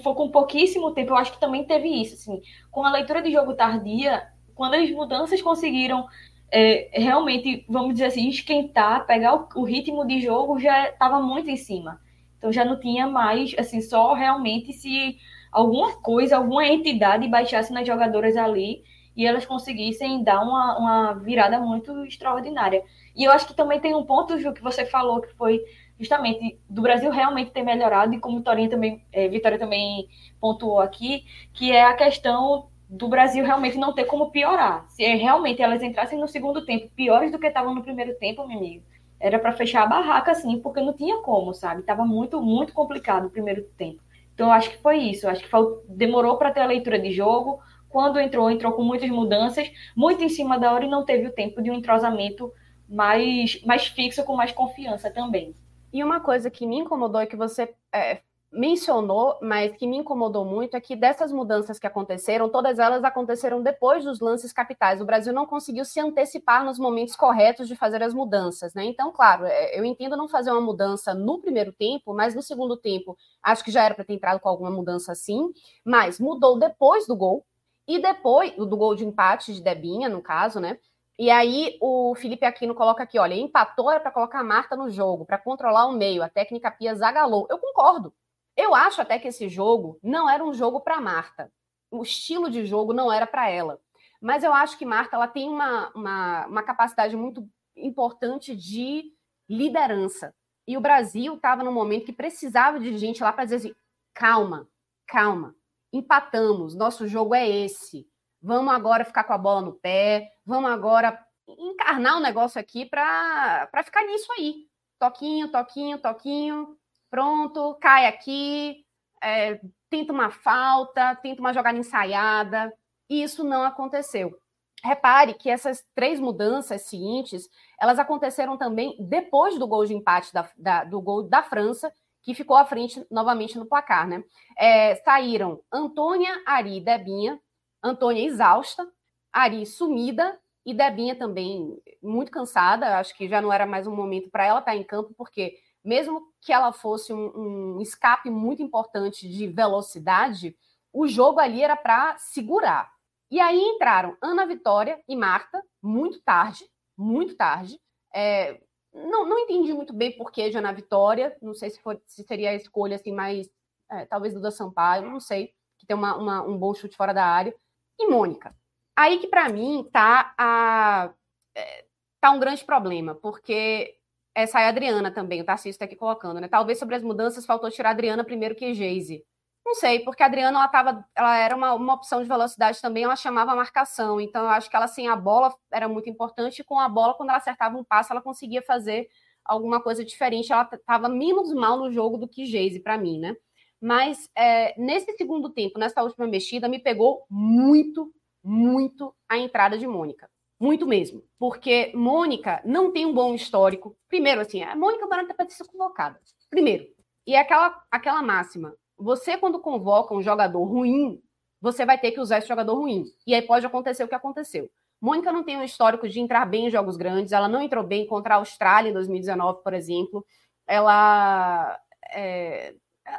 foi com pouquíssimo tempo. Eu acho que também teve isso. Assim, com a leitura de jogo tardia, quando as mudanças conseguiram é, realmente, vamos dizer assim, esquentar, pegar o, o ritmo de jogo, já estava muito em cima. Então já não tinha mais, assim, só realmente se alguma coisa, alguma entidade baixasse nas jogadoras ali e elas conseguissem dar uma, uma virada muito extraordinária. E eu acho que também tem um ponto, Ju, que você falou, que foi justamente do Brasil realmente ter melhorado, e como Vitória também, é, Vitória também pontuou aqui, que é a questão do Brasil realmente não ter como piorar. Se realmente elas entrassem no segundo tempo piores do que estavam no primeiro tempo, meu amigo, era para fechar a barraca, assim, porque não tinha como, sabe? Tava muito, muito complicado o primeiro tempo. Então, acho que foi isso. Acho que foi, demorou para ter a leitura de jogo. Quando entrou, entrou com muitas mudanças, muito em cima da hora e não teve o tempo de um entrosamento mais, mais fixo, com mais confiança também. E uma coisa que me incomodou é que você é, mencionou, mas que me incomodou muito, é que dessas mudanças que aconteceram, todas elas aconteceram depois dos lances capitais. O Brasil não conseguiu se antecipar nos momentos corretos de fazer as mudanças, né? Então, claro, é, eu entendo não fazer uma mudança no primeiro tempo, mas no segundo tempo, acho que já era para ter entrado com alguma mudança sim, mas mudou depois do gol e depois do gol de empate de Debinha, no caso, né? E aí o Felipe Aquino coloca aqui, olha, empatou era para colocar a Marta no jogo, para controlar o meio, a técnica Pia zagalou. Eu concordo. Eu acho até que esse jogo não era um jogo para Marta. O estilo de jogo não era para ela. Mas eu acho que Marta ela tem uma, uma, uma capacidade muito importante de liderança. E o Brasil estava num momento que precisava de gente lá para dizer assim: calma, calma, empatamos, nosso jogo é esse. Vamos agora ficar com a bola no pé, vamos agora encarnar o um negócio aqui para ficar nisso aí. Toquinho, toquinho, toquinho, pronto, cai aqui, é, tenta uma falta, tenta uma jogada ensaiada. E isso não aconteceu. Repare que essas três mudanças seguintes, elas aconteceram também depois do gol de empate da, da, do gol da França, que ficou à frente novamente no placar, né? É, saíram Antônia, Ari e Debinha. Antônia exausta, Ari sumida e Debinha também muito cansada. Acho que já não era mais um momento para ela estar em campo, porque mesmo que ela fosse um, um escape muito importante de velocidade, o jogo ali era para segurar. E aí entraram Ana Vitória e Marta, muito tarde, muito tarde. É, não, não entendi muito bem por que de Ana Vitória, não sei se, for, se seria a escolha assim mais, é, talvez Duda Sampaio, não sei, que tem uma, uma, um bom chute fora da área. E Mônica. Aí que para mim tá, a, é, tá um grande problema, porque essa é a Adriana também, o Tarcísio está aqui colocando, né? Talvez sobre as mudanças faltou tirar a Adriana primeiro que Geise. Não sei, porque a Adriana ela, tava, ela era uma, uma opção de velocidade também, ela chamava a marcação. Então, eu acho que ela sem a bola era muito importante, com a bola, quando ela acertava um passo, ela conseguia fazer alguma coisa diferente. Ela estava menos mal no jogo do que Geise, para mim, né? Mas é, nesse segundo tempo, nessa última mexida, me pegou muito, muito a entrada de Mônica. Muito mesmo. Porque Mônica não tem um bom histórico. Primeiro, assim, a Mônica Barata para ser convocada. Primeiro. E é aquela, aquela máxima. Você, quando convoca um jogador ruim, você vai ter que usar esse jogador ruim. E aí pode acontecer o que aconteceu. Mônica não tem um histórico de entrar bem em jogos grandes. Ela não entrou bem contra a Austrália em 2019, por exemplo. Ela é,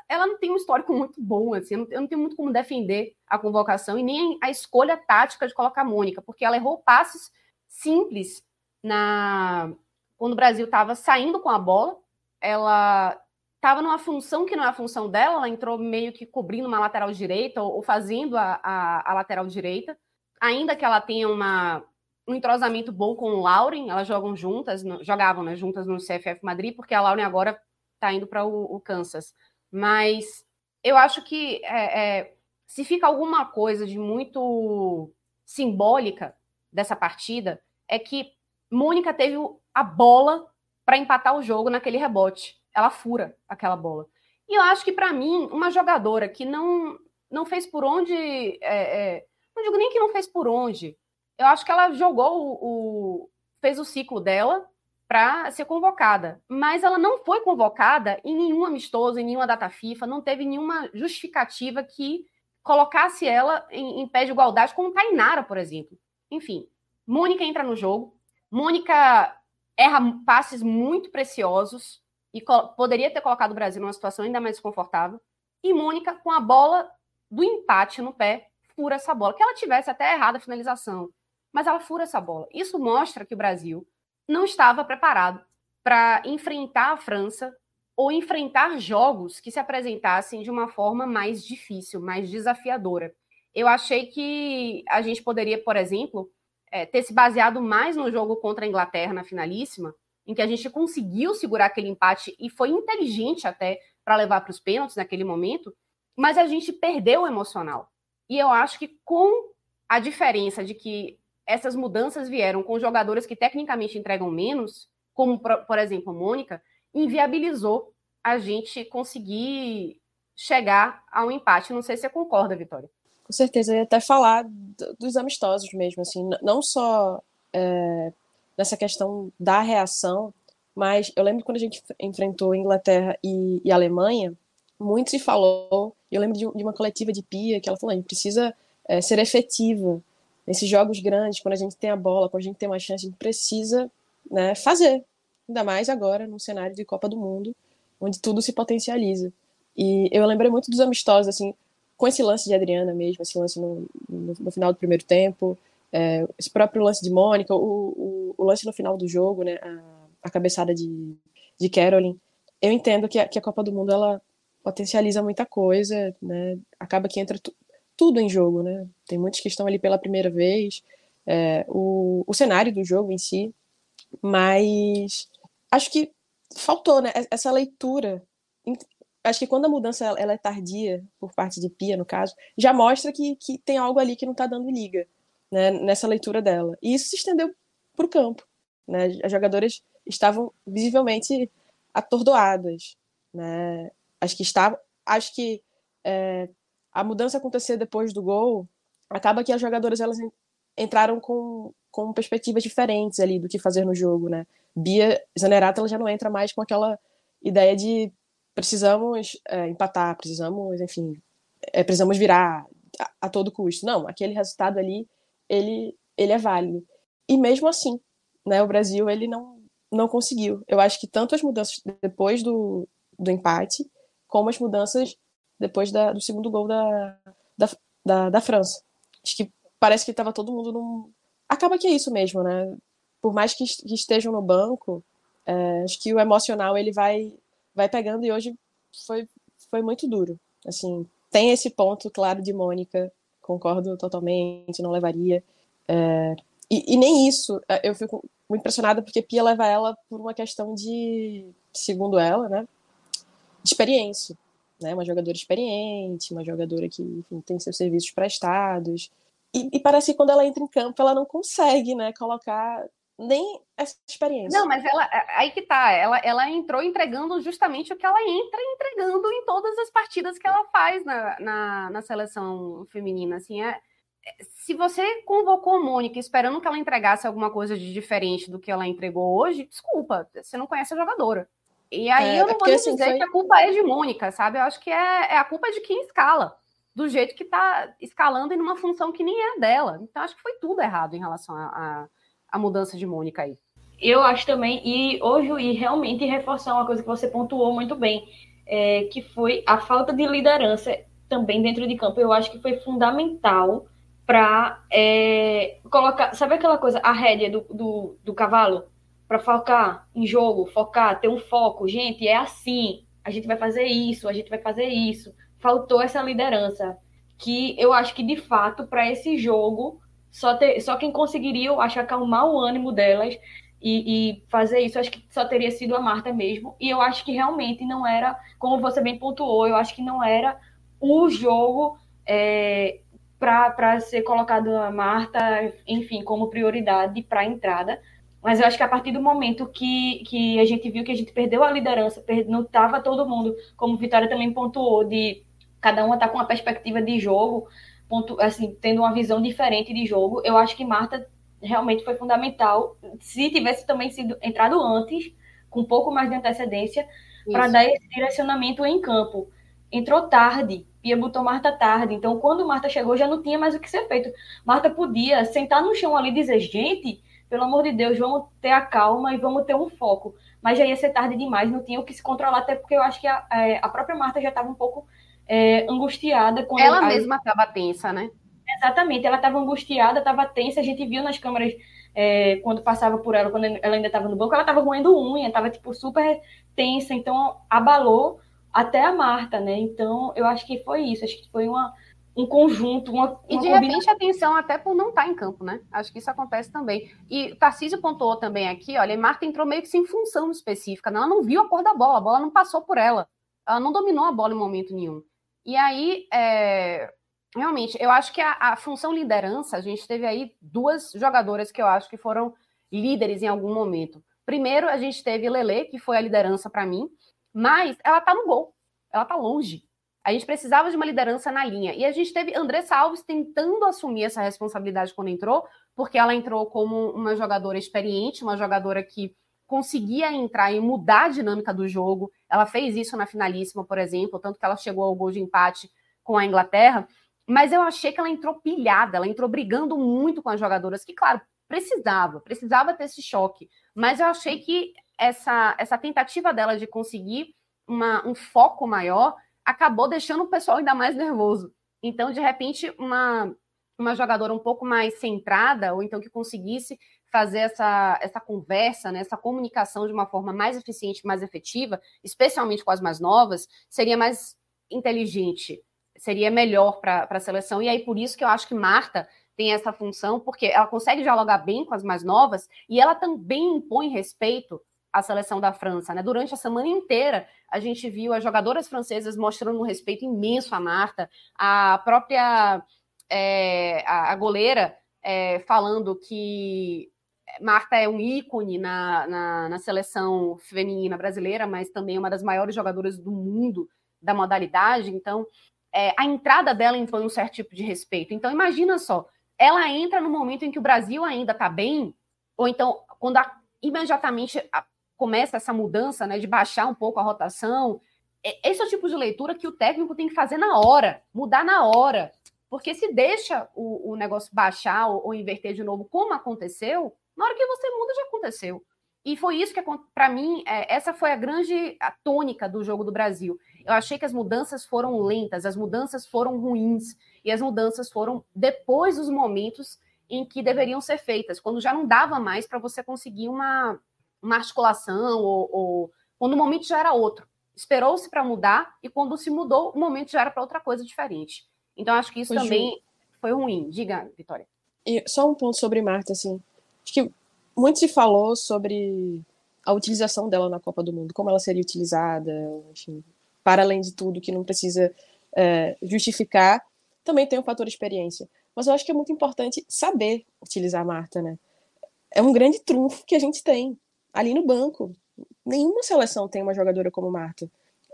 ela não tem um histórico muito bom, assim, eu não, eu não tenho muito como defender a convocação e nem a escolha tática de colocar a Mônica, porque ela errou passes simples na quando o Brasil estava saindo com a bola, ela estava numa função que não é a função dela, ela entrou meio que cobrindo uma lateral direita ou, ou fazendo a, a, a, lateral direita, ainda que ela tenha uma, um entrosamento bom com o Lauren, elas jogam juntas, jogavam né, juntas no CFF Madrid, porque a Lauren agora está indo para o, o Kansas. Mas eu acho que é, é, se fica alguma coisa de muito simbólica dessa partida, é que Mônica teve a bola para empatar o jogo naquele rebote. Ela fura aquela bola. E eu acho que, para mim, uma jogadora que não, não fez por onde. É, é, não digo nem que não fez por onde. Eu acho que ela jogou o, o fez o ciclo dela para ser convocada. Mas ela não foi convocada em nenhum amistoso, em nenhuma data FIFA, não teve nenhuma justificativa que colocasse ela em, em pé de igualdade com Tainara, por exemplo. Enfim, Mônica entra no jogo, Mônica erra passes muito preciosos e poderia ter colocado o Brasil numa situação ainda mais desconfortável. E Mônica, com a bola do empate no pé, fura essa bola. Que ela tivesse até errado a finalização, mas ela fura essa bola. Isso mostra que o Brasil não estava preparado para enfrentar a França ou enfrentar jogos que se apresentassem de uma forma mais difícil, mais desafiadora. Eu achei que a gente poderia, por exemplo, é, ter se baseado mais no jogo contra a Inglaterra na finalíssima, em que a gente conseguiu segurar aquele empate e foi inteligente até para levar para os pênaltis naquele momento, mas a gente perdeu o emocional. E eu acho que com a diferença de que essas mudanças vieram com jogadores que tecnicamente entregam menos, como, por exemplo, Mônica, inviabilizou a gente conseguir chegar a um empate. Não sei se você concorda, Vitória. Com certeza, eu ia até falar dos amistosos mesmo, assim, não só é, nessa questão da reação, mas eu lembro quando a gente enfrentou Inglaterra e, e Alemanha, muito se falou, eu lembro de, de, uma coletiva de Pia, que ela falou, a gente precisa é, ser efetiva, nesses jogos grandes, quando a gente tem a bola, quando a gente tem uma chance, a gente precisa né, fazer. Ainda mais agora, num cenário de Copa do Mundo, onde tudo se potencializa. E eu lembrei muito dos amistosos, assim, com esse lance de Adriana mesmo, esse lance no, no, no final do primeiro tempo, é, esse próprio lance de Mônica, o, o, o, lance no final do jogo, né, a, a cabeçada de, de Caroline. Eu entendo que a, que a Copa do Mundo, ela potencializa muita coisa, né, acaba que entra tudo em jogo, né? Tem muitos que estão ali pela primeira vez, é, o, o cenário do jogo em si, mas acho que faltou, né? Essa leitura. Acho que quando a mudança ela é tardia, por parte de Pia, no caso, já mostra que, que tem algo ali que não está dando liga né, nessa leitura dela. E isso se estendeu para o campo. Né? As jogadoras estavam visivelmente atordoadas. Né? Acho que estavam. Acho que é, a mudança acontecer depois do gol, acaba que as jogadoras elas entraram com, com perspectivas diferentes ali do que fazer no jogo, né? Bia Zanerato ela já não entra mais com aquela ideia de precisamos é, empatar, precisamos, enfim, é, precisamos virar a, a, todo custo. Não, aquele resultado ali, ele, ele é válido. E mesmo assim, né, o Brasil ele não, não conseguiu. Eu acho que tanto as mudanças depois do, do empate, como as mudanças depois da, do segundo gol da, da, da, da França. Acho que parece que estava todo mundo num. Acaba que é isso mesmo, né? Por mais que, que estejam no banco, é, acho que o emocional ele vai, vai pegando e hoje foi, foi muito duro. Assim, tem esse ponto, claro, de Mônica, concordo totalmente, não levaria. É, e, e, nem isso, é, eu fico muito impressionada porque Pia leva ela por uma questão de, segundo ela, né, de experiência né? Uma jogadora experiente, uma jogadora que enfim, tem seus serviços prestados. E, e, parece que quando ela entra em campo, ela não consegue, né, colocar nem essa experiência. Não, mas ela aí que tá, ela, ela entrou entregando justamente o que ela entra entregando em todas as partidas que ela faz na, na, na seleção feminina. Assim, é, é se você convocou a Mônica esperando que ela entregasse alguma coisa de diferente do que ela entregou hoje, desculpa, você não conhece a jogadora. E aí é, eu não é vou assim, dizer foi... que a culpa é de Mônica, sabe? Eu acho que é, é a culpa de quem escala, do jeito que está escalando em uma função que nem é dela. Então acho que foi tudo errado em relação à mudança de Mônica aí. Eu acho também, e hoje e realmente reforçar uma coisa que você pontuou muito bem, é, que foi a falta de liderança também dentro de campo. Eu acho que foi fundamental para é, colocar, sabe aquela coisa, a rédea do, do, do cavalo? Para focar em jogo, focar, ter um foco. Gente, é assim, a gente vai fazer isso, a gente vai fazer isso. Faltou essa liderança, que eu acho que de fato, para esse jogo, só, ter, só quem conseguiria, eu acho, acalmar o ânimo delas e, e, fazer isso, acho que só teria sido a Marta mesmo. E eu acho que realmente não era, como você bem pontuou, eu acho que não era o jogo é, para ser colocado a Marta, enfim, como prioridade para a entrada. Mas eu acho que a partir do momento que, que a gente viu que a gente perdeu a liderança, não estava todo mundo, como Vitória também pontuou, de cada uma estar tá com uma perspectiva de jogo, ponto, assim, tendo uma visão diferente de jogo, eu acho que Marta realmente foi fundamental. Se tivesse também sido entrado antes, com um pouco mais de antecedência, para dar esse direcionamento em campo. Entrou tarde, Pia botou Marta tarde. Então, quando Marta chegou, já não tinha mais o que ser feito. Marta podia sentar no chão ali e dizer, gente, pelo amor de Deus, vamos ter a calma e vamos ter um foco. Mas já ia ser tarde demais, não tinha o que se controlar, até porque eu acho que a, é, a própria Marta já estava um pouco é, angustiada. Quando ela mesma estava tensa, né? Exatamente, ela estava angustiada, estava tensa, a gente viu nas câmeras é, quando passava por ela, quando ela ainda estava no banco, ela estava roendo unha, estava tipo super tensa, então abalou até a Marta, né? Então eu acho que foi isso, acho que foi uma, um conjunto, uma, E de repente atenção até por não estar tá em campo, né? Acho que isso acontece também. E Tarcísio pontuou também aqui, olha, Marta entrou meio que sem função específica, né? ela não viu a cor da bola, a bola não passou por ela, ela não dominou a bola em momento nenhum. E aí, é, realmente, eu acho que a, a, função liderança, a gente teve aí duas jogadoras que eu acho que foram líderes em algum momento. Primeiro, a gente teve Lele, que foi a liderança para mim, mas ela tá no gol, ela tá longe. A gente precisava de uma liderança na linha. E a gente teve Andressa Alves tentando assumir essa responsabilidade quando entrou, porque ela entrou como uma jogadora experiente, uma jogadora que conseguia entrar e mudar a dinâmica do jogo. Ela fez isso na finalíssima, por exemplo, tanto que ela chegou ao gol de empate com a Inglaterra. Mas eu achei que ela entrou pilhada, ela entrou brigando muito com as jogadoras, que, claro, precisava, precisava ter esse choque. Mas eu achei que essa, essa tentativa dela de conseguir uma, um foco maior acabou deixando o pessoal ainda mais nervoso. Então, de repente, uma, uma jogadora um pouco mais centrada, ou então que conseguisse fazer essa, essa conversa, né, essa comunicação de uma forma mais eficiente, mais efetiva, especialmente com as mais novas, seria mais inteligente seria melhor para a seleção. E aí, por isso que eu acho que Marta tem essa função, porque ela consegue dialogar bem com as mais novas e ela também impõe respeito à seleção da França. Né? Durante a semana inteira, a gente viu as jogadoras francesas mostrando um respeito imenso à Marta, a própria é, a, a, goleira é, falando que Marta é um ícone na, na, na seleção feminina brasileira, mas também é uma das maiores jogadoras do mundo da modalidade. Então, é, a entrada dela impõe um certo tipo de respeito. Então, imagina só, ela entra no momento em que o Brasil ainda está bem, ou então, quando a, imediatamente a, começa essa mudança né, de baixar um pouco a rotação. É, esse é o tipo de leitura que o técnico tem que fazer na hora, mudar na hora. Porque se deixa o, o negócio baixar ou, ou inverter de novo, como aconteceu, na hora que você muda, já aconteceu. E foi isso que, para mim, é, essa foi a grande a tônica do jogo do Brasil. Eu achei que as mudanças foram lentas, as mudanças foram ruins, e as mudanças foram depois dos momentos em que deveriam ser feitas, quando já não dava mais para você conseguir uma, uma articulação, ou, ou quando o momento já era outro. Esperou-se para mudar, e quando se mudou, o momento já era para outra coisa diferente. Então, acho que isso também foi ruim. Diga, Vitória. E só um ponto sobre Marta, assim. Acho que muito se falou sobre a utilização dela na Copa do Mundo, como ela seria utilizada, enfim, para além de tudo, que não precisa é, justificar, também tem o fator experiência. Mas eu acho que é muito importante saber utilizar a Marta, né? É um grande trunfo que a gente tem ali no banco. Nenhuma seleção tem uma jogadora como Marta.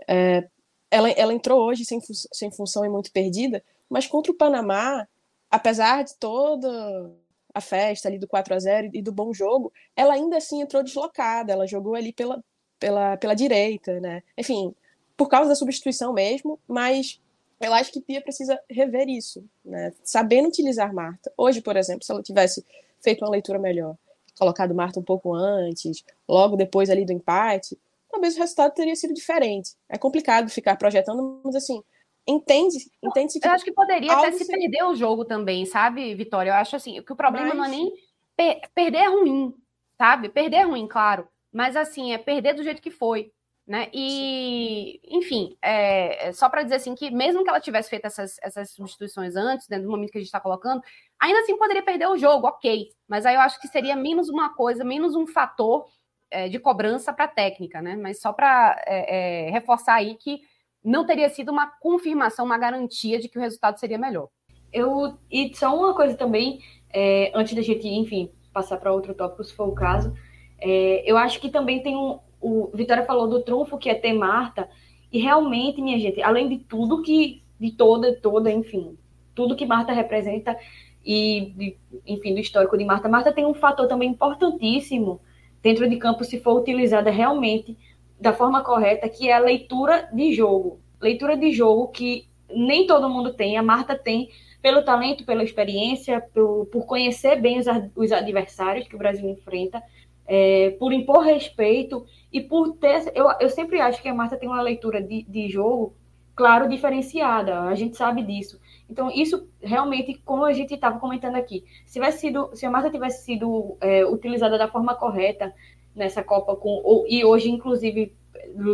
É, ela, ela entrou hoje sem, sem função e muito perdida, mas contra o Panamá, apesar de toda a festa ali do 4 a 0 e do bom jogo, ela ainda assim entrou deslocada, ela jogou ali pela, pela, pela direita, né? Enfim, por causa da substituição mesmo, mas eu acho que Pia precisa rever isso, né? Sabendo utilizar Marta. Hoje, por exemplo, se ela tivesse feito uma leitura melhor, colocado Marta um pouco antes, logo depois ali do empate, talvez o resultado teria sido diferente. É complicado ficar projetando, mas assim, entende, entende que Eu acho que poderia até se perder o jogo também, sabe, Vitória? Eu acho assim, que o problema mas... não é nem per perder é ruim, sabe? Perder é ruim, claro, mas assim, é perder do jeito que foi. Né? E, enfim, é, é só para dizer assim que mesmo que ela tivesse feito essas, essas substituições antes, né, no momento que a gente está colocando, ainda assim poderia perder o jogo, ok. Mas aí eu acho que seria menos uma coisa, menos um fator é, de cobrança para a técnica, né? Mas só para é, é, reforçar aí que não teria sido uma confirmação, uma garantia de que o resultado seria melhor. Eu e só uma coisa também, é, antes da gente, enfim, passar para outro tópico, se for o caso, é, eu acho que também tem um, o Vitória falou do trunfo que é ter Marta e realmente, minha gente, além de tudo que de toda, toda, enfim, tudo que Marta representa e, enfim, do histórico de Marta, Marta tem um fator também importantíssimo dentro de campo se for utilizada realmente da forma correta, que é a leitura de jogo. Leitura de jogo que nem todo mundo tem, a Marta tem pelo talento, pela experiência, por, por conhecer bem os, os, adversários que o Brasil enfrenta, é, por impor respeito e por ter. Eu, eu sempre acho que a Marta tem uma leitura de, de jogo, claro, diferenciada, a gente sabe disso. Então, isso realmente, como a gente estava comentando aqui, se, tivesse sido, se a Marta tivesse sido é, utilizada da forma correta nessa Copa, com, ou, e hoje, inclusive,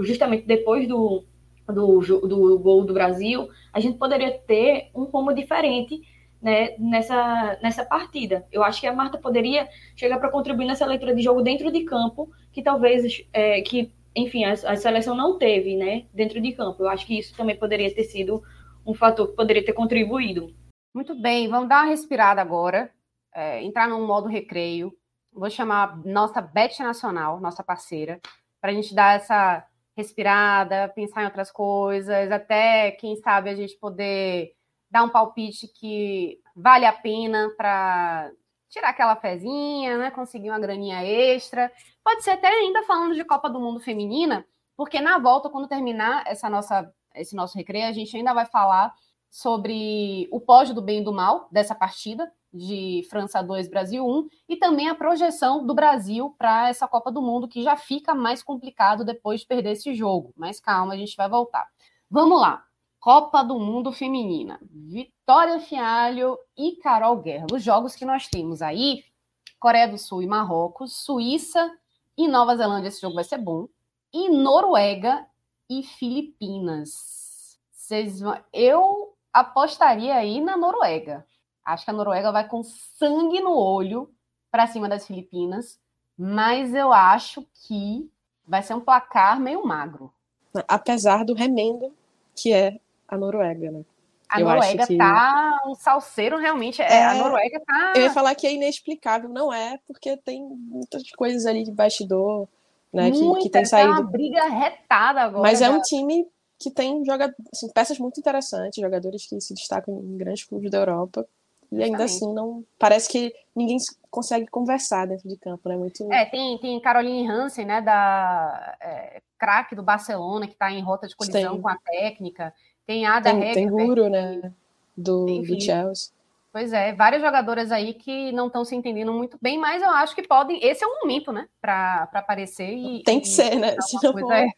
justamente depois do, do, do gol do Brasil, a gente poderia ter um rumo diferente né, nessa, nessa partida. Eu acho que a Marta poderia chegar para contribuir nessa leitura de jogo dentro de campo, que talvez, é, que, enfim, a, a, seleção não teve né, dentro de campo. Eu acho que isso também poderia ter sido um fator que poderia ter contribuído. Muito bem, vamos dar uma respirada agora, é, entrar num modo recreio. Vou chamar nossa Bet Nacional, nossa parceira, para a gente dar essa respirada, pensar em outras coisas, até, quem sabe, a gente poder dar um palpite que vale a pena para tirar aquela fezinha, né? Conseguir uma graninha extra. Pode ser até ainda falando de Copa do Mundo Feminina, porque na volta, quando terminar essa nossa esse nosso recreio, a gente ainda vai falar sobre o pódio do bem e do mal dessa partida de França 2, Brasil 1, e também a projeção do Brasil para essa Copa do Mundo, que já fica mais complicado depois de perder esse jogo. Mas calma, a gente vai voltar. Vamos lá. Copa do Mundo Feminina. Vitória Fialho e Carol Guerra. Os jogos que nós temos aí, Coreia do Sul e Marrocos, Suíça e Nova Zelândia, esse jogo vai ser bom. E Noruega e Filipinas. Vocês vão... Eu apostaria aí na Noruega. Acho que a Noruega vai com sangue no olho para cima das Filipinas, mas eu acho que vai ser um placar meio magro. Apesar do remendo que é a Noruega, né? A eu Noruega que... tá um salseiro realmente. É, é, a Noruega tá. Eu ia falar que é inexplicável, não é, porque tem muitas coisas ali de bastidor né? Muita, que, que tem saído. uma briga retada agora. Mas é um time que tem joga, assim, peças muito interessantes, jogadores que se destacam em grandes clubes da Europa. E ainda assim não parece que ninguém consegue conversar dentro de campo, né? Muito. É, tem, tem Caroline Hansen, né, da é, craque do Barcelona, que está em rota de colisão tem. com a técnica. Tem Ada Tem, tem Guro, né? Do, do Chelsea. Pois é, várias jogadoras aí que não estão se entendendo muito bem, mas eu acho que podem. Esse é um momento, né, para aparecer e. Tem que e, ser, né? Se não for. É.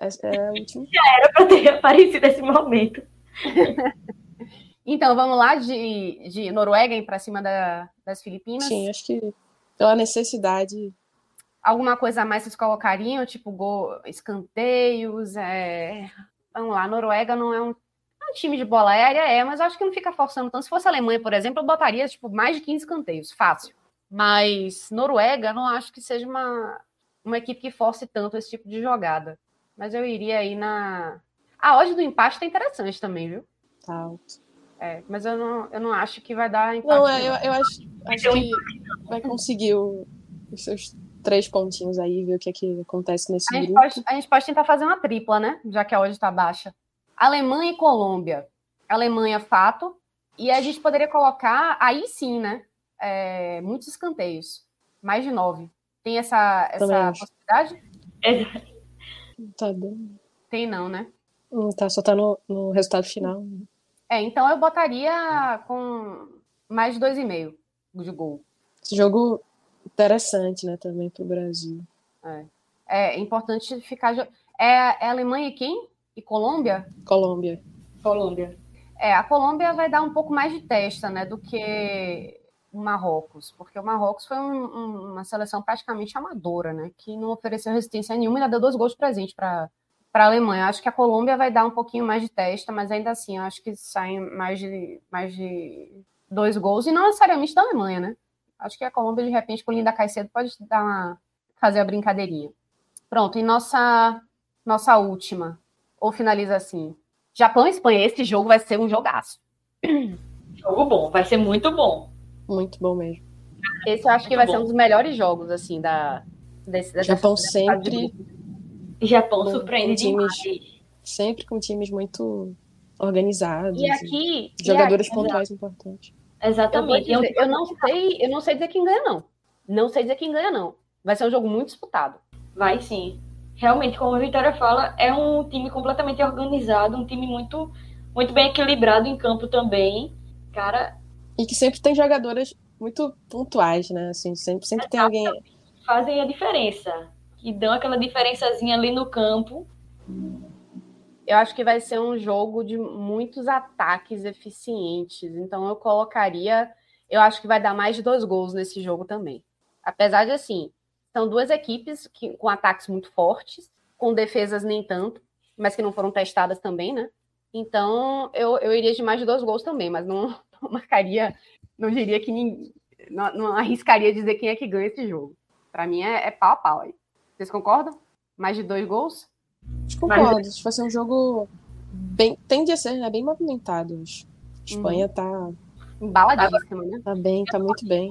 É, é último... Já era para ter aparecido esse momento. <laughs> então, vamos lá de, de Noruega ir para cima da, das Filipinas? Sim, acho que pela necessidade. Alguma coisa a mais vocês colocariam? Tipo, gol, escanteios? É... Vamos lá, Noruega não é um um time de bola aérea é, mas eu acho que não fica forçando tanto. Se fosse a Alemanha, por exemplo, eu botaria tipo, mais de 15 canteios, fácil. Mas Noruega, não acho que seja uma, uma equipe que force tanto esse tipo de jogada. Mas eu iria aí na. A odd do empate tá interessante também, viu? Tá alto. É, mas eu não, eu não acho que vai dar empate. Não, é, eu, eu acho, acho que vai conseguir o, os seus três pontinhos aí, ver o que, é que acontece nesse a grupo. Pode, a gente pode tentar fazer uma tripla, né? Já que a odd tá baixa. Alemanha e Colômbia. Alemanha, fato. E a gente poderia colocar, aí sim, né? É, muitos escanteios. Mais de nove. Tem essa, essa possibilidade? É. Tá bom. Tem não, né? Hum, tá, só tá no, no resultado final. É, então eu botaria com mais de dois e meio de gol. Esse jogo interessante, né, também pro Brasil. É, é importante ficar. É, é Alemanha e quem? E Colômbia? Colômbia. Colômbia. É, a Colômbia vai dar um pouco mais de testa, né, do que o Marrocos, porque o Marrocos foi um, um, uma seleção praticamente amadora, né, que não ofereceu resistência nenhuma e ainda deu dois gols de presente para para a Alemanha. Acho que a Colômbia vai dar um pouquinho mais de testa, mas ainda assim, acho que saem mais de, mais de dois gols, e não necessariamente da Alemanha, né? Acho que a Colômbia, de repente, com Linda Caicedo, pode dar uma, fazer a brincadeirinha. Pronto, e nossa, nossa última, ou finaliza assim. Japão e Espanha, esse jogo vai ser um jogaço. <clears throat> Jogo bom, vai ser muito bom. Muito bom mesmo. Esse eu acho que vai bom. ser um dos melhores jogos, assim, da. Desse, dessa, Japão sempre. Japão surpreende times, demais. Sempre com times muito organizados. E aqui. Jogadores e aqui, pontuais importantes. Exatamente. Eu, dizer, eu, não sei, eu não sei dizer quem ganha, não. Não sei dizer quem ganha, não. Vai ser um jogo muito disputado. Vai sim. Realmente, como a Vitória fala, é um time completamente organizado, um time muito, muito bem equilibrado em campo também. Cara. E que sempre tem jogadoras muito pontuais, né? Assim, sempre, sempre tem alguém. Fazem a diferença. Que dão aquela diferençazinha ali no campo. Eu acho que vai ser um jogo de muitos ataques eficientes. Então eu colocaria. Eu acho que vai dar mais de dois gols nesse jogo também. Apesar de assim, são duas equipes que, com ataques muito fortes, com defesas nem tanto, mas que não foram testadas também, né? Então eu, eu iria de mais de dois gols também, mas não, <laughs> não marcaria, não diria que ninguém, não, não, arriscaria dizer quem é que ganha esse jogo. Para mim é, é pau a pau aí. Vocês concordam? Mais de dois gols? Concordo. Mas... Vai ser um jogo bem. Tende a ser, né? Bem movimentado. A Espanha uhum. tá. Embaladíssima, né? Tá bem, tá muito bem.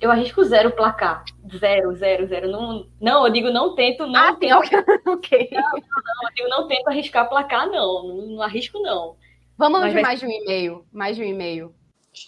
Eu arrisco zero placar. Zero, zero, zero. Não, não eu digo não tento, não. Ah, tem <laughs> ok. Não, não, não, eu digo não tento arriscar placar, não. Não, não arrisco, não. Vamos Mas de mais de um e-mail. Mais de um e-mail.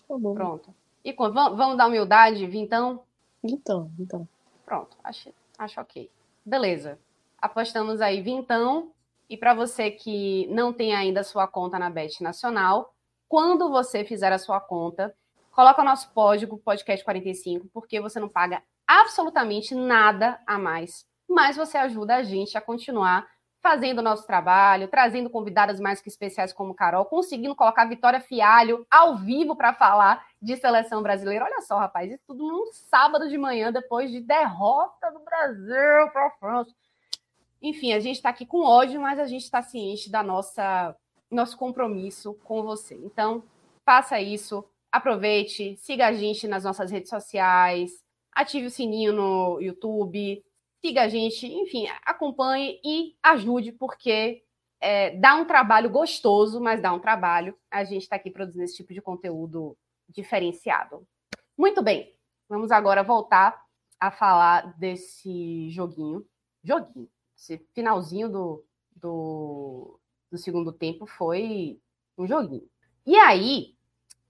Tá bom. Pronto. E vamos, vamos dar humildade, Vintão? Então, então. Pronto, acho, acho ok. Beleza. Apostamos aí vintão. E para você que não tem ainda sua conta na Bet Nacional, quando você fizer a sua conta, coloca o nosso código podcast 45, porque você não paga absolutamente nada a mais, mas você ajuda a gente a continuar fazendo o nosso trabalho, trazendo convidadas mais que especiais como Carol, conseguindo colocar Vitória Fialho ao vivo para falar de seleção brasileira. Olha só, rapaz, isso tudo num sábado de manhã, depois de derrota do Brasil para a França. Enfim, a gente está aqui com ódio, mas a gente está ciente da nossa nosso compromisso com você. Então, faça isso, aproveite, siga a gente nas nossas redes sociais, ative o sininho no YouTube, siga a gente, enfim, acompanhe e ajude, porque é, dá um trabalho gostoso, mas dá um trabalho. A gente está aqui produzindo esse tipo de conteúdo diferenciado. Muito bem, vamos agora voltar a falar desse joguinho. Joguinho. Esse finalzinho do, do, do segundo tempo foi um joguinho. E aí,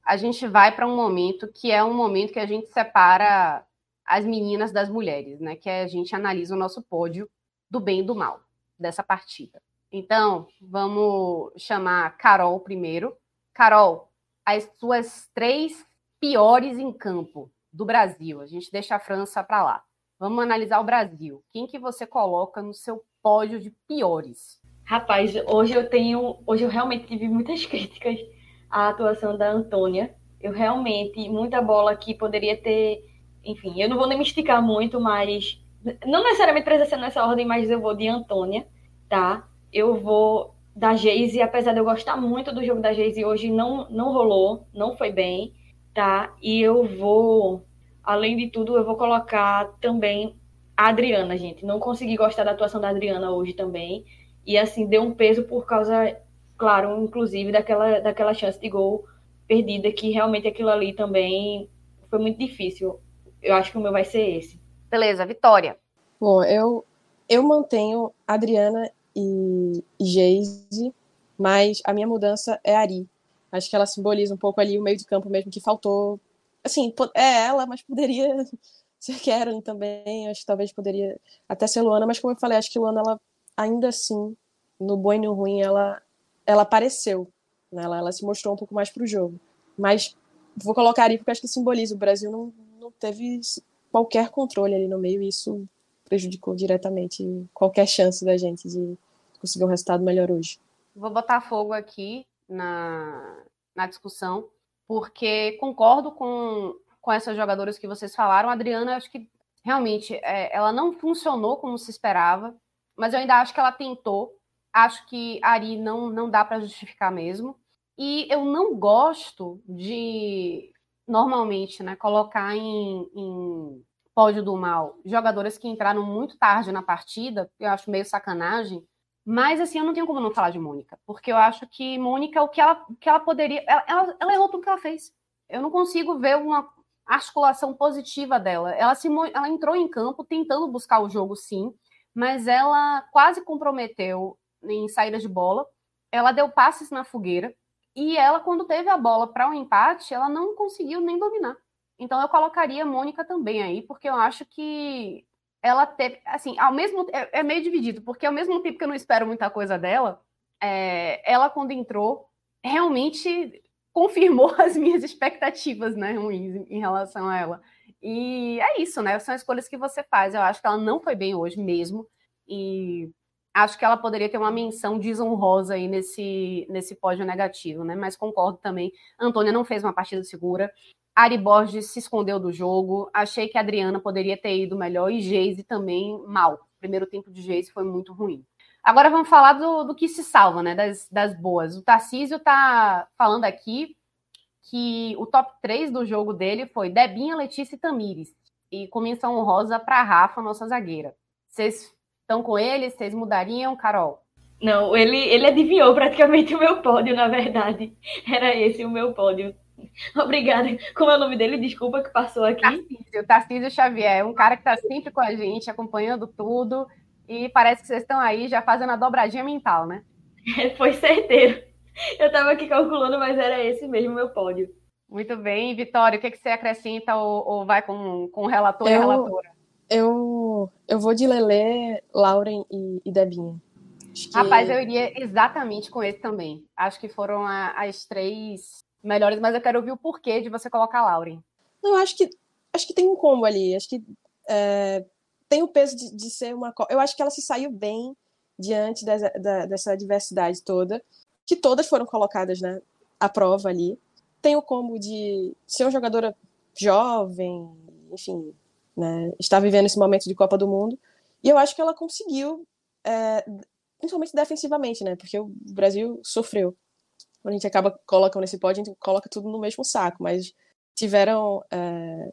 a gente vai para um momento que é um momento que a gente separa as meninas das mulheres, né? Que é a gente analisa o nosso pódio do bem e do mal dessa partida. Então, vamos chamar Carol primeiro. Carol, as suas três piores em campo do Brasil. A gente deixa a França para lá. Vamos analisar o Brasil. Quem que você coloca no seu pódio de piores? Rapaz, hoje eu tenho, hoje eu realmente tive muitas <laughs> críticas à atuação da Antônia. Eu realmente muita bola que poderia ter enfim, eu não vou nem me esticar muito, mas não necessariamente precisa ser nessa ordem, mas eu vou de Antônia, tá? Eu vou da Geise, apesar de eu gostar muito do jogo da Geise, hoje não, não rolou, não foi bem, tá? E eu vou, além de tudo, eu vou colocar também a Adriana, gente. Não consegui gostar da atuação da Adriana hoje também. E assim, deu um peso por causa, claro, inclusive daquela, daquela chance de gol perdida, que realmente aquilo ali também foi muito difícil eu acho que o meu vai ser esse. Beleza, Vitória. Bom, eu, eu mantenho Adriana e Geise, Mas a minha mudança é a Ari. Acho que ela simboliza um pouco ali o meio de campo mesmo que faltou. Assim, é ela, mas poderia <laughs> ser Karen também. Acho que talvez poderia até ser Luana, mas como eu falei, acho que Luana, ela ainda assim, no bom e no ruim, ela, ela apareceu. Né? Ela, ela se mostrou um pouco mais para o jogo. Mas vou colocar Ari porque acho que simboliza. O Brasil não, não teve qualquer controle ali no meio e isso prejudicou diretamente qualquer chance da gente de conseguir um resultado melhor hoje. Vou botar fogo aqui na, na discussão, porque concordo com, com essas jogadoras que vocês falaram. A Adriana, acho que realmente é, ela não funcionou como se esperava, mas eu ainda acho que ela tentou. Acho que Ari não, não dá para justificar mesmo. E eu não gosto de, normalmente, né, colocar em, em pódio do mal jogadoras que entraram muito tarde na partida, eu acho meio sacanagem, mas, assim, eu não tenho como não falar de Mônica, porque eu acho que Mônica, o que ela, que ela poderia. Ela, ela, ela errou tudo que ela fez. Eu não consigo ver uma articulação positiva dela. Ela, se, ela entrou em campo tentando buscar o jogo, sim, mas ela quase comprometeu em saídas de bola. Ela deu passes na fogueira. E ela, quando teve a bola para o um empate, ela não conseguiu nem dominar. Então eu colocaria a Mônica também aí, porque eu acho que ela teve, assim, ao mesmo é, é, meio dividido, porque ao mesmo tempo que eu não espero muita coisa dela, é, ela quando entrou realmente confirmou <laughs> as minhas expectativas, né, ruins em relação a ela. E é isso, né? São escolhas que você faz. Eu acho que ela não foi bem hoje mesmo e acho que ela poderia ter uma menção desonrosa aí nesse nesse pódio negativo, né? Mas concordo também. Antônia não fez uma partida segura. Ari Borges se escondeu do jogo. Achei que a Adriana poderia ter ido melhor e Geise também mal. O primeiro tempo de Geise foi muito ruim. Agora vamos falar do, do que se salva, né? Das, das boas. O Tarcísio tá falando aqui que o top 3 do jogo dele foi Debinha, Letícia e Tamires. E com menção honrosa para Rafa, nossa zagueira. Vocês estão com ele? Vocês mudariam, Carol? Não, ele, ele adivinhou praticamente o meu pódio, na verdade. Era esse o meu pódio. Obrigada. Como é o nome dele? Desculpa que passou aqui. Tarcísio, Tarcísio Xavier, um cara que está sempre com a gente, acompanhando tudo. E parece que vocês estão aí já fazendo a dobradinha mental, né? É, <laughs> foi certeiro. Eu estava aqui calculando, mas era esse mesmo meu pódio. Muito bem. Vitória, o que, que você acrescenta ou, ou vai com, com o relator eu, e a relatora? Eu, eu vou de Lelê, Lauren e, e Debinha. Que... Rapaz, eu iria exatamente com esse também. Acho que foram a, as três melhores, mas eu quero ouvir o porquê de você colocar Lauren. Não, acho que acho que tem um combo ali. Acho que é, tem o peso de, de, ser uma. Eu acho que ela se saiu bem diante dessa, da, dessa diversidade toda, que todas foram colocadas né, à prova ali. Tem o combo de ser uma jogadora jovem, enfim, né, está vivendo esse momento de Copa do Mundo. E eu acho que ela conseguiu, é, principalmente defensivamente, né? Porque o Brasil sofreu quando a gente acaba colocando nesse pódio, a gente coloca tudo no mesmo saco, mas tiveram é,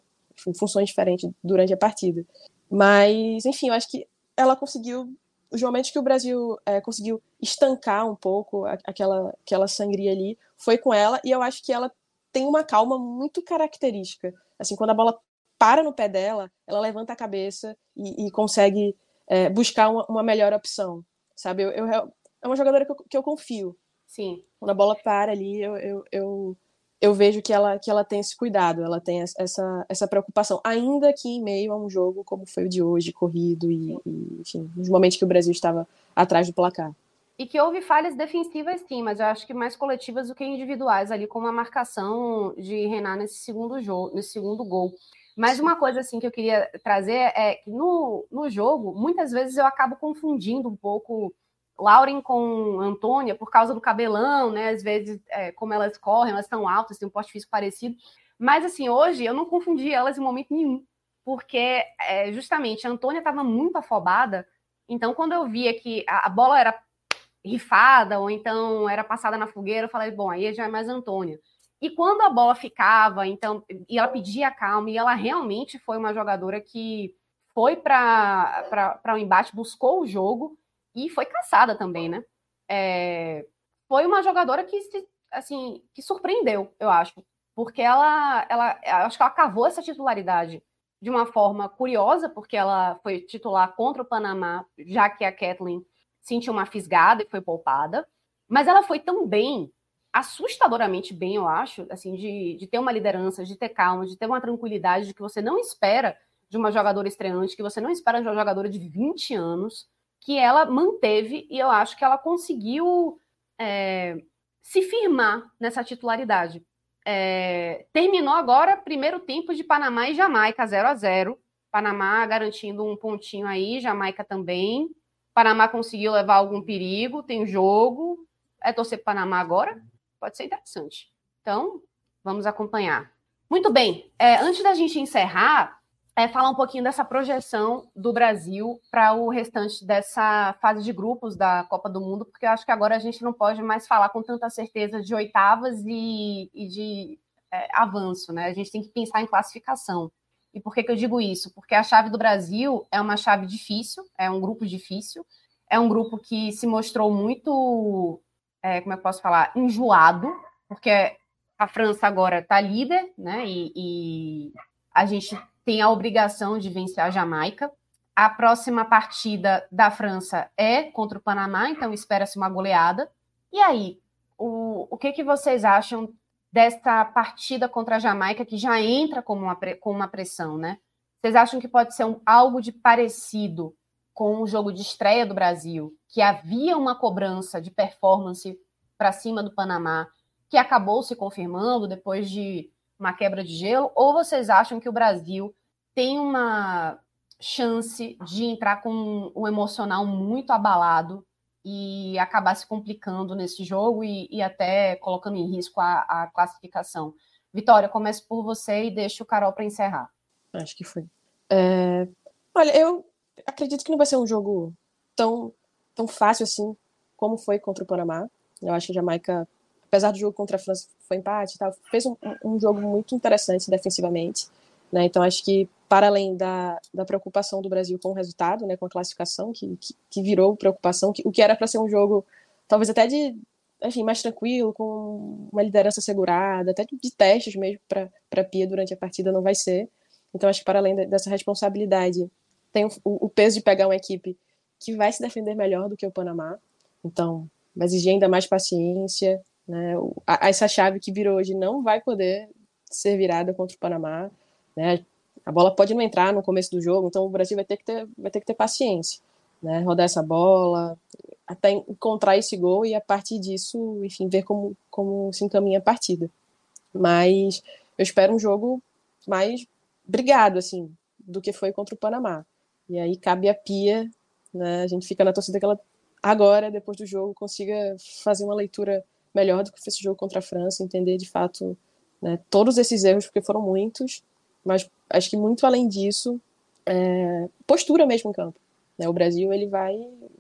funções diferentes durante a partida. Mas, enfim, eu acho que ela conseguiu, os momentos que o Brasil é, conseguiu estancar um pouco aquela, aquela sangria ali, foi com ela, e eu acho que ela tem uma calma muito característica. Assim, quando a bola para no pé dela, ela levanta a cabeça e, e consegue é, buscar uma, uma, melhor opção, sabe? Eu, eu, é uma jogadora que eu, que eu confio, Sim. Quando a bola para ali, eu, eu, eu, eu, vejo que ela, que ela tem esse cuidado, ela tem essa, essa preocupação, ainda que em meio a um jogo como foi o de hoje, corrido, e, e enfim, nos momentos que o Brasil estava atrás do placar. E que houve falhas defensivas, sim, mas eu acho que mais coletivas do que individuais, ali como a marcação de Renan nesse segundo jogo, nesse segundo gol. Mas uma coisa assim que eu queria trazer é que no, no jogo, muitas vezes eu acabo confundindo um pouco Lauren com Antônia por causa do cabelão, né? Às vezes, é, como elas correm, elas estão altas, têm um porte físico parecido. Mas, assim, hoje eu não confundi elas em momento nenhum, porque é, justamente a Antônia estava muito afobada. Então, quando eu via que a, a, bola era rifada ou então era passada na fogueira, eu falei, bom, aí já é mais Antônia. E quando a bola ficava, então, e ela pedia calma, e ela realmente foi uma jogadora que foi para o um embate, buscou o jogo e foi caçada também, né? É, foi uma jogadora que assim que surpreendeu, eu acho, porque ela, ela, acho que ela cavou essa titularidade de uma forma curiosa, porque ela foi titular contra o Panamá, já que a Kathleen sentiu uma fisgada e foi poupada. mas ela foi tão bem, assustadoramente bem, eu acho, assim, de, de ter uma liderança, de ter calma, de ter uma tranquilidade de que você não espera de uma jogadora estreante, que você não espera de uma jogadora de 20 anos, que ela manteve e eu acho que ela conseguiu é, se firmar nessa titularidade. É, terminou agora primeiro tempo de Panamá e Jamaica 0 a 0 Panamá garantindo um pontinho aí, Jamaica também. Panamá conseguiu levar algum perigo, tem jogo. É torcer para Panamá agora? Pode ser interessante. Então, vamos acompanhar. Muito bem. É, antes da gente encerrar, é, falar um pouquinho dessa projeção do Brasil para o restante dessa fase de grupos da Copa do Mundo, porque eu acho que agora a gente não pode mais falar com tanta certeza de oitavas e, e de é, avanço, né? A gente tem que pensar em classificação. E por que, que eu digo isso? Porque a chave do Brasil é uma chave difícil, é um grupo difícil, é um grupo que se mostrou muito, é, como eu posso falar, enjoado, porque a França agora está líder, né? E, e a gente tem a obrigação de vencer a Jamaica. A próxima partida da França é contra o Panamá, então espera-se uma goleada. E aí, o, o que, que vocês acham desta partida contra a Jamaica, que já entra como uma, com uma pressão, né? Vocês acham que pode ser um, algo de parecido com o jogo de estreia do Brasil, que havia uma cobrança de performance para cima do Panamá, que acabou se confirmando depois de uma quebra de gelo, ou vocês acham que o Brasil tem uma chance de entrar com um emocional muito abalado e acabar se complicando nesse jogo e, e até colocando em risco a, a, classificação. Vitória, começo por você e deixo o Carol para encerrar. Acho que foi. É... Olha, eu acredito que não vai ser um jogo tão, tão fácil assim como foi contra o Panamá. Eu acho que a Jamaica apesar do jogo contra a França foi empate tal, fez um, um jogo muito interessante defensivamente. Né? Então, acho que, para além da, da preocupação do Brasil com o resultado, né, com a classificação, que, que, que virou preocupação, que, o que era para ser um jogo, talvez até de enfim, mais tranquilo, com uma liderança segurada, até de testes mesmo para Pia durante a partida, não vai ser. Então, acho que, para além dessa responsabilidade, tem o, o peso de pegar uma equipe que vai se defender melhor do que o Panamá. Então, vai exigir ainda mais paciência, né? essa chave que virou hoje não vai poder ser virada contra o Panamá. Né? A bola pode não entrar no começo do jogo, então o Brasil vai ter que ter, vai ter, que ter paciência. Né? Rodar essa bola, até encontrar esse gol e a partir disso, enfim, ver como, como se encaminha a partida. Mas eu espero um jogo mais brigado, assim, do que foi contra o Panamá. E aí cabe a Pia, né? A gente fica na torcida que ela agora, depois do jogo, consiga fazer uma leitura melhor do que esse jogo contra a França, entender de fato né, todos esses erros, porque foram muitos, mas acho que muito além disso, é, postura mesmo em campo. Né? O Brasil ele vai,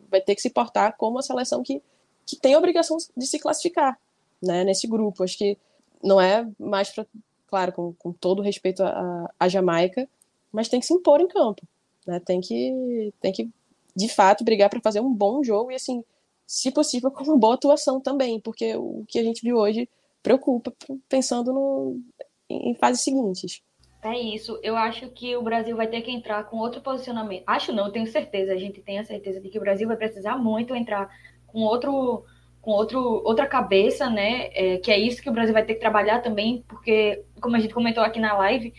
vai ter que se portar como a seleção que, que tem a obrigação de se classificar né, nesse grupo. Acho que não é mais para, claro, com, com todo respeito à Jamaica, mas tem que se impor em campo. Né? Tem, que, tem que, de fato, brigar para fazer um bom jogo e, assim, se possível, <laughs> com uma boa atuação também, porque o que a gente viu hoje preocupa, pensando no, em fases seguintes. É isso. Eu acho que o Brasil vai ter que entrar com outro posicionamento. Acho não, tenho certeza. A gente tem a certeza de que o Brasil vai precisar muito entrar com outro, com outro, outra cabeça, né? É, que é isso que o Brasil vai ter que trabalhar também, porque, como a gente comentou aqui na live,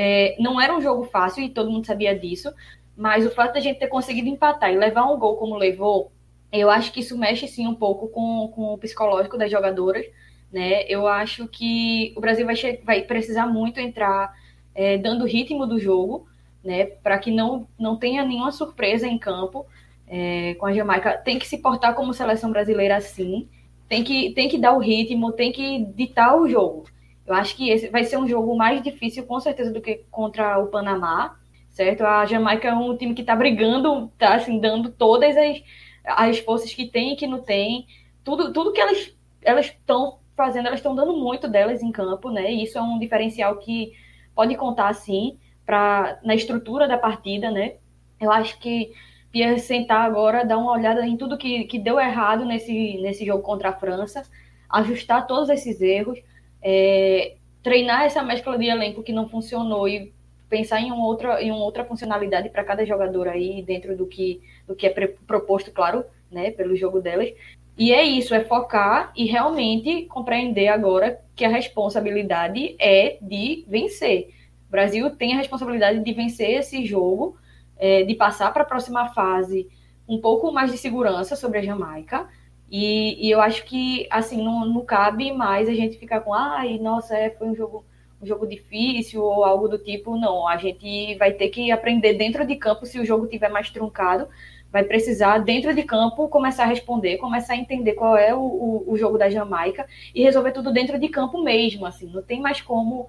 é, não era um jogo fácil e todo mundo sabia disso. Mas o fato de a gente ter conseguido empatar e levar um gol como levou, eu acho que isso mexe sim um pouco com, com o psicológico das jogadoras, né? Eu acho que o Brasil vai, vai precisar muito entrar é, dando ritmo do jogo, né? Para que não, não tenha nenhuma surpresa em campo é, com a Jamaica. Tem que se portar como seleção brasileira assim, tem que, tem que dar o ritmo, tem que ditar o jogo. Eu acho que esse vai ser um jogo mais difícil, com certeza, do que contra o Panamá, certo? A Jamaica é um time que está brigando, está assim, dando todas as as forças que tem e que não tem, tudo, tudo que elas estão fazendo, elas estão dando muito delas em campo, né? E isso é um diferencial que pode contar sim para na estrutura da partida, né? Eu acho que Pierre sentar agora, dar uma olhada em tudo que, que deu errado nesse, nesse jogo contra a França, ajustar todos esses erros, é, treinar essa mescla de elenco que não funcionou e pensar em, uma outra, em uma outra funcionalidade para cada jogador aí dentro do que, do que é proposto, claro, né, pelo jogo delas. E é isso, é focar e realmente compreender agora que a responsabilidade é de vencer. O Brasil tem a responsabilidade de vencer esse jogo, é, de passar para a próxima fase um pouco mais de segurança sobre a Jamaica. E, e eu acho que, assim, não, não, cabe mais a gente ficar com, ai, nossa, é, foi um jogo, um jogo difícil ou algo do tipo. Não, a gente vai ter que aprender dentro de campo se o jogo tiver mais truncado. Vai precisar, dentro de campo, começar a responder, começar a entender qual é o, o, o jogo da Jamaica e resolver tudo dentro de campo mesmo, assim. Não tem mais como...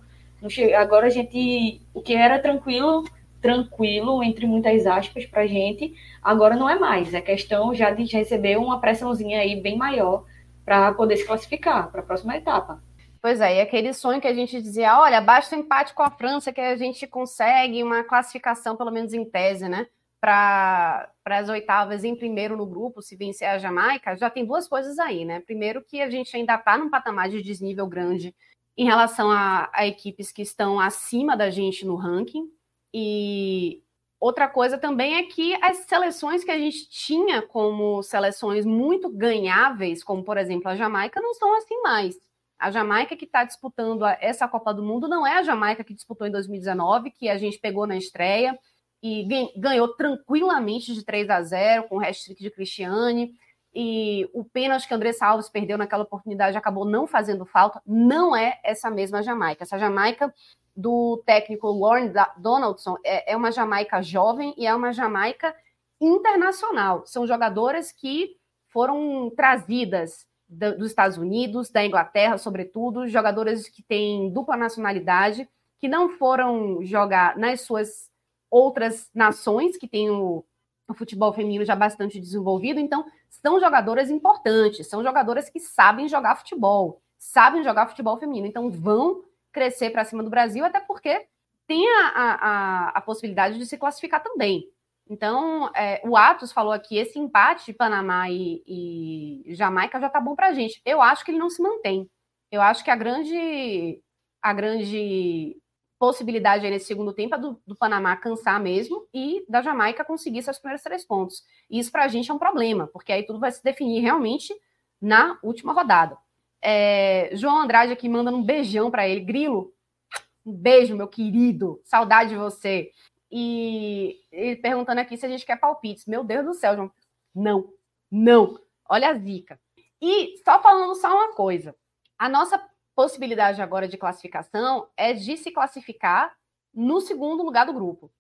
Agora a gente... O que era tranquilo tranquilo, entre muitas aspas, para a gente, agora não é mais. É questão já de receber uma pressãozinha aí bem maior para poder se classificar para a próxima etapa. Pois é, e aquele sonho que a gente dizia, olha, basta o empate com a França que a gente consegue uma classificação, pelo menos em tese, né? Para as oitavas em primeiro no grupo, se vencer a Jamaica, já tem duas coisas aí, né? Primeiro, que a gente ainda está num patamar de desnível grande em relação a, a equipes que estão acima da gente no ranking, e outra coisa também é que as seleções que a gente tinha como seleções muito ganháveis, como por exemplo a Jamaica, não são assim mais. A Jamaica que está disputando essa Copa do Mundo não é a Jamaica que disputou em 2019, que a gente pegou na estreia e ganhou tranquilamente de 3 a 0 com o hat-trick de Cristiane. E o pênalti que André Salves perdeu naquela oportunidade acabou não fazendo falta. Não é essa mesma Jamaica. Essa Jamaica do técnico Warren Donaldson é, é uma Jamaica jovem e é uma Jamaica internacional. São jogadoras que foram trazidas dos Estados Unidos, da Inglaterra, sobretudo, jogadoras que têm dupla nacionalidade, que não foram jogar nas suas outras nações, que têm o, o futebol feminino já bastante desenvolvido. Então, são jogadoras importantes, são jogadoras que sabem jogar futebol, sabem jogar futebol feminino. Então, vão crescer para cima do Brasil, até porque tem a, a, a possibilidade de se classificar também. Então, é, o Atos falou aqui, esse empate Panamá e, e Jamaica já está bom para a gente. Eu acho que ele não se mantém. Eu acho que a grande, a grande possibilidade aí nesse segundo tempo é do, do Panamá cansar mesmo e da Jamaica conseguir seus primeiros três pontos. E isso para a gente é um problema, porque aí tudo vai se definir realmente na última rodada. É, João Andrade aqui mandando um beijão para ele. Grilo, um beijo, meu querido. Saudade de você. E ele perguntando aqui se a gente quer palpites. Meu Deus do céu, João. Não, não. Olha a zica. E só falando só uma coisa. A nossa possibilidade agora de classificação é de se classificar no segundo lugar do grupo.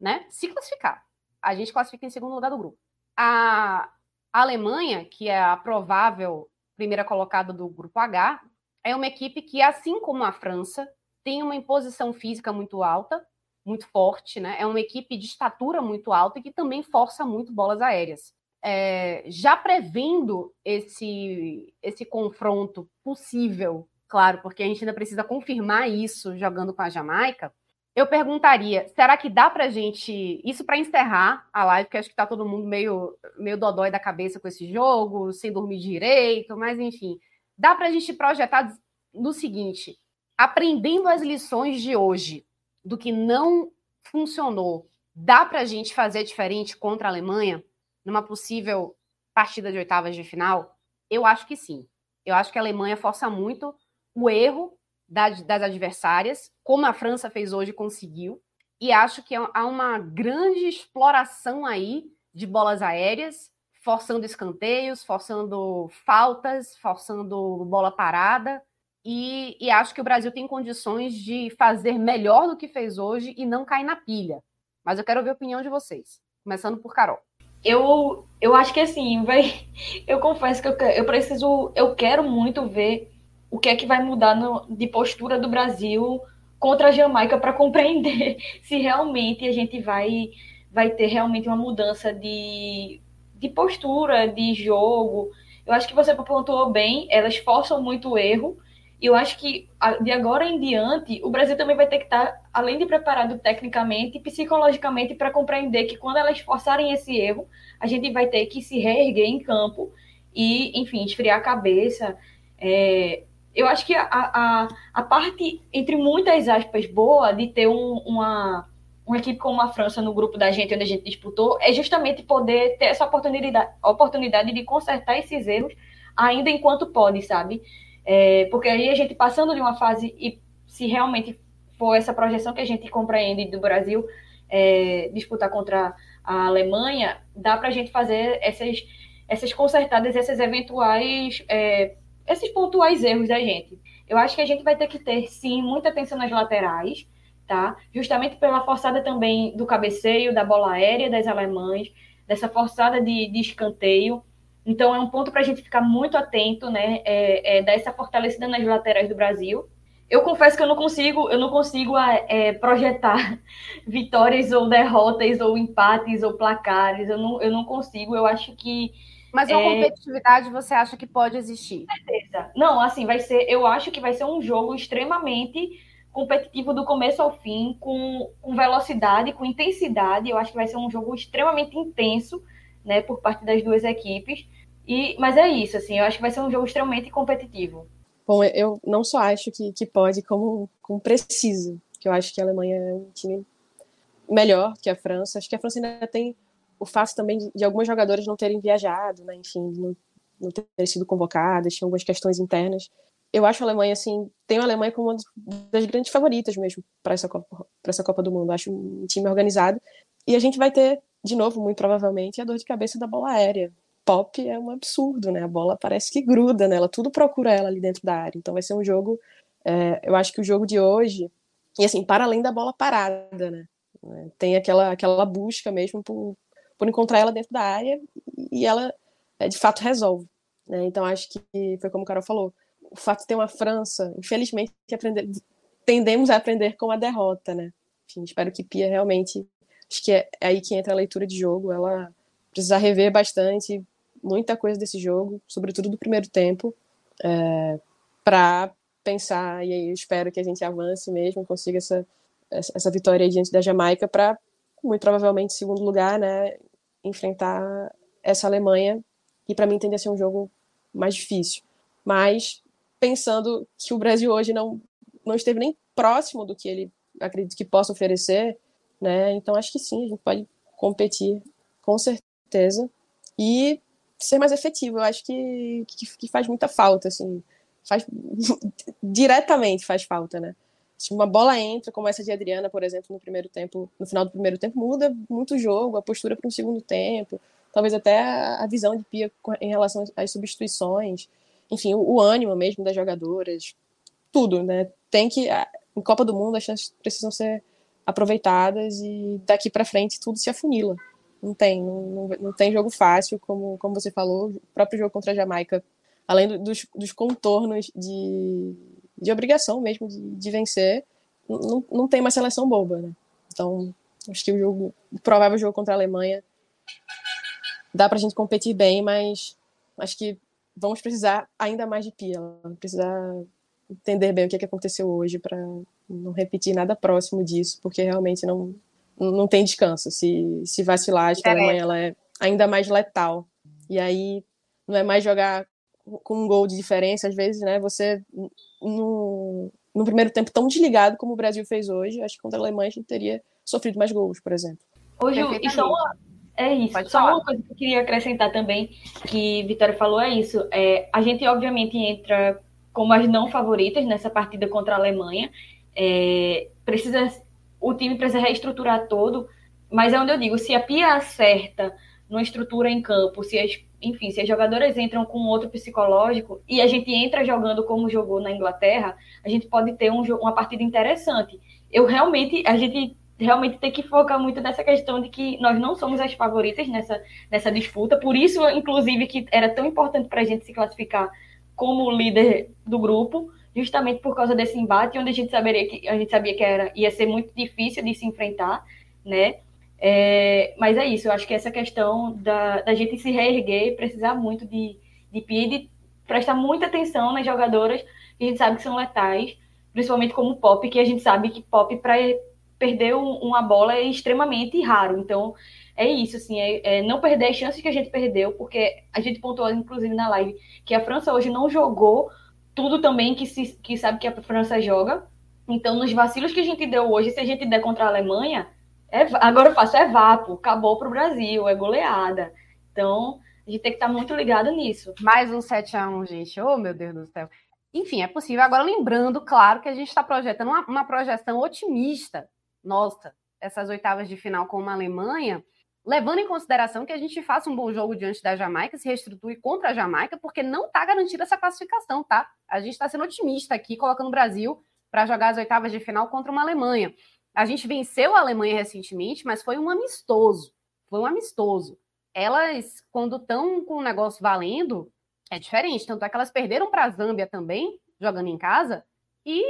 Né? Se classificar. A gente classifica em segundo lugar do grupo. A Alemanha, que é a provável primeira colocada do grupo H, é uma equipe que, assim como a França, tem uma imposição física muito alta, muito forte, né? É uma equipe de estatura muito alta e que também força muito bolas aéreas. É, já prevendo esse, esse confronto possível, claro, porque a gente ainda precisa confirmar isso jogando com a Jamaica, eu perguntaria, será que dá para gente, isso para encerrar a live, porque acho que está todo mundo meio, meio dodói da cabeça com esse jogo, sem dormir direito, mas enfim, dá para a gente projetar no seguinte, aprendendo as lições de hoje, do que não funcionou, dá para a gente fazer diferente contra a Alemanha, numa possível partida de oitavas de final? Eu acho que sim. Eu acho que a Alemanha força muito o erro das, adversárias, como a França fez hoje conseguiu. E acho que há uma grande exploração aí de bolas aéreas, forçando escanteios, forçando faltas, forçando bola parada. E, e, acho que o Brasil tem condições de fazer melhor do que fez hoje e não cair na pilha. Mas eu quero ouvir a opinião de vocês, começando por Carol. Eu, eu acho que assim, vai. <laughs> Eu confesso que eu, eu preciso, eu quero muito ver o que é que vai mudar no, de postura do Brasil contra a Jamaica para compreender <laughs> se realmente a gente vai, vai ter realmente uma mudança de, de postura, de jogo. Eu acho que você pontuou bem, elas forçam muito o erro. E eu acho que de agora em diante, o Brasil também vai ter que estar, tá, além de preparado tecnicamente psicologicamente, para compreender que quando elas forçarem esse erro, a gente vai ter que se reerguer em campo e, enfim, esfriar a cabeça. É, eu acho que a, a, a parte, entre muitas aspas, boa de ter um, uma, uma equipe como a França no grupo da gente, onde a gente disputou, é justamente poder ter essa oportunidade, oportunidade de consertar esses erros ainda enquanto pode, sabe? É, porque aí a gente passando de uma fase e se realmente for essa projeção que a gente compreende do Brasil é, disputar contra a Alemanha, dá para a gente fazer essas, essas consertadas, essas eventuais, é, esses pontuais erros da gente. Eu acho que a gente vai ter que ter, sim, muita atenção nas laterais, tá? Justamente pela forçada também do cabeceio, da bola aérea das alemães, dessa forçada de, de escanteio. Então é um ponto para a gente ficar muito atento, né? É, é, dar essa fortalecida nas laterais do Brasil eu confesso que eu não consigo, eu não consigo é, projetar <laughs> vitórias ou derrotas ou empates ou placares. Eu não, eu não consigo. Eu acho que mas uma é... competitividade você acha que pode existir? Com certeza. Não, assim, vai ser. Eu acho que vai ser um jogo extremamente competitivo do começo ao fim, com, com velocidade, com intensidade. Eu acho que vai ser um jogo extremamente intenso, né, por parte das duas equipes. E, mas é isso, assim, eu acho que vai ser um jogo extremamente competitivo. Bom, eu não só acho que, que pode, como, como precisa. Que eu acho que a Alemanha é um time melhor que a França. Acho que a França ainda tem o fato também de, de alguns jogadores não terem viajado, né? Enfim, não, não terem sido convocadas, tinha algumas questões internas. Eu acho a Alemanha, assim, tem a Alemanha como uma das grandes favoritas mesmo para essa, Copa, essa Copa do Mundo. Acho um time organizado. E a gente vai ter, de novo, muito provavelmente, a dor de cabeça da bola aérea pop é um absurdo, né? A bola parece que gruda nela, tudo procura ela ali dentro da área. Então vai ser um jogo. É, eu acho que o jogo de hoje, e assim, para além da bola parada, né? Tem aquela, aquela busca mesmo por, por encontrar ela dentro da área e ela é, de fato resolve. Né? Então acho que foi como o Carol falou. O fato de ter uma França, infelizmente, aprender, tendemos a aprender com a derrota, né? Enfim, espero que Pia realmente. Acho que é, é aí que entra a leitura de jogo. Ela precisa rever bastante, muita coisa desse jogo, sobretudo do primeiro tempo, é, para pensar, e aí eu espero que a gente avance mesmo, consiga essa, essa vitória diante da Jamaica para, muito provavelmente, segundo lugar, né, enfrentar essa Alemanha, que para mim tende a ser um jogo mais difícil. Mas, pensando que o Brasil hoje não, não esteve nem próximo do que ele acredito que possa oferecer, né, então acho que sim, a gente pode competir com certeza. E ser mais efetivo. Eu acho que, que, que faz muita falta, assim. Faz, <laughs> diretamente faz falta, né? Se uma bola entra, como essa de Adriana, por exemplo, no primeiro tempo, no final do primeiro tempo, muda muito o jogo, a postura para um segundo tempo, talvez até a visão de Pia em relação às substituições, enfim, o, o ânimo mesmo das jogadoras, tudo, né? Tem que em Copa do Mundo as chances precisam ser aproveitadas e daqui para frente tudo se afunila. Não tem, não, não, tem jogo fácil, como, como você falou, o próprio jogo contra a Jamaica, além do, dos, dos contornos de, de obrigação mesmo de, de vencer, não, não tem uma seleção boba, né? Então, acho que o jogo, o provável jogo contra a Alemanha dá pra gente competir bem, mas acho que vamos precisar ainda mais de pia, precisar entender bem o que, é que aconteceu hoje para não repetir nada próximo disso, porque realmente não, não tem descanso. Se, se vacilar, acho que a Alemanha ela é ainda mais letal. E aí não é mais jogar com um gol de diferença, às vezes, né? Você no, no primeiro tempo tão desligado como o Brasil fez hoje, acho que contra a Alemanha a gente teria sofrido mais gols, por exemplo. Hoje, e só uma, é isso. Pode só falar. uma coisa que eu queria acrescentar também, que Vitória falou, é isso. É, a gente, obviamente, entra como as não favoritas nessa partida contra a Alemanha. É, precisa o time precisa reestruturar todo, mas é onde eu digo, se a Pia acerta numa estrutura em campo, se as, enfim, se as jogadoras entram com outro psicológico e a gente entra jogando como jogou na Inglaterra, a gente pode ter um, uma partida interessante. Eu realmente, a gente realmente tem que focar muito nessa questão de que nós não somos as favoritas nessa, nessa disputa, por isso, inclusive, que era tão importante para a gente se classificar como líder do grupo, justamente por causa desse embate, onde a gente saberia que a gente sabia que era ia ser muito difícil de se enfrentar, né? É, mas é isso, eu acho que essa questão da, da gente se reerguer, precisar muito de, de PIA, de prestar muita atenção nas jogadoras que a gente sabe que são letais, principalmente como Pop, que a gente sabe que Pop para perder um, uma bola é extremamente raro. Então, é isso, assim, é, é, não perder as chances que a gente perdeu, porque a gente pontuou, inclusive, na live, que a França hoje não jogou tudo também que, se, que sabe que a França joga. Então, nos vacilos que a gente deu hoje, se a gente der contra a Alemanha, É, agora eu faço, é vapo, acabou para o Brasil, é goleada. Então, a gente tem que estar tá muito ligado nisso. Mais um 7x1, gente. Oh, meu Deus do céu. Enfim, é possível. Agora, lembrando, claro, que a gente está projetando uma, uma projeção otimista. Nossa, essas oitavas de final com uma Alemanha, levando em consideração que a gente faça um bom jogo diante da Jamaica, se reestruture contra a Jamaica, porque não está garantida essa classificação, tá? A gente está sendo otimista aqui, colocando o Brasil para jogar as oitavas de final contra uma Alemanha. A gente venceu a Alemanha recentemente, mas foi um amistoso. Foi um amistoso. Elas, quando estão com o negócio valendo, é diferente. Tanto é que elas perderam para a Zâmbia também, jogando em casa. E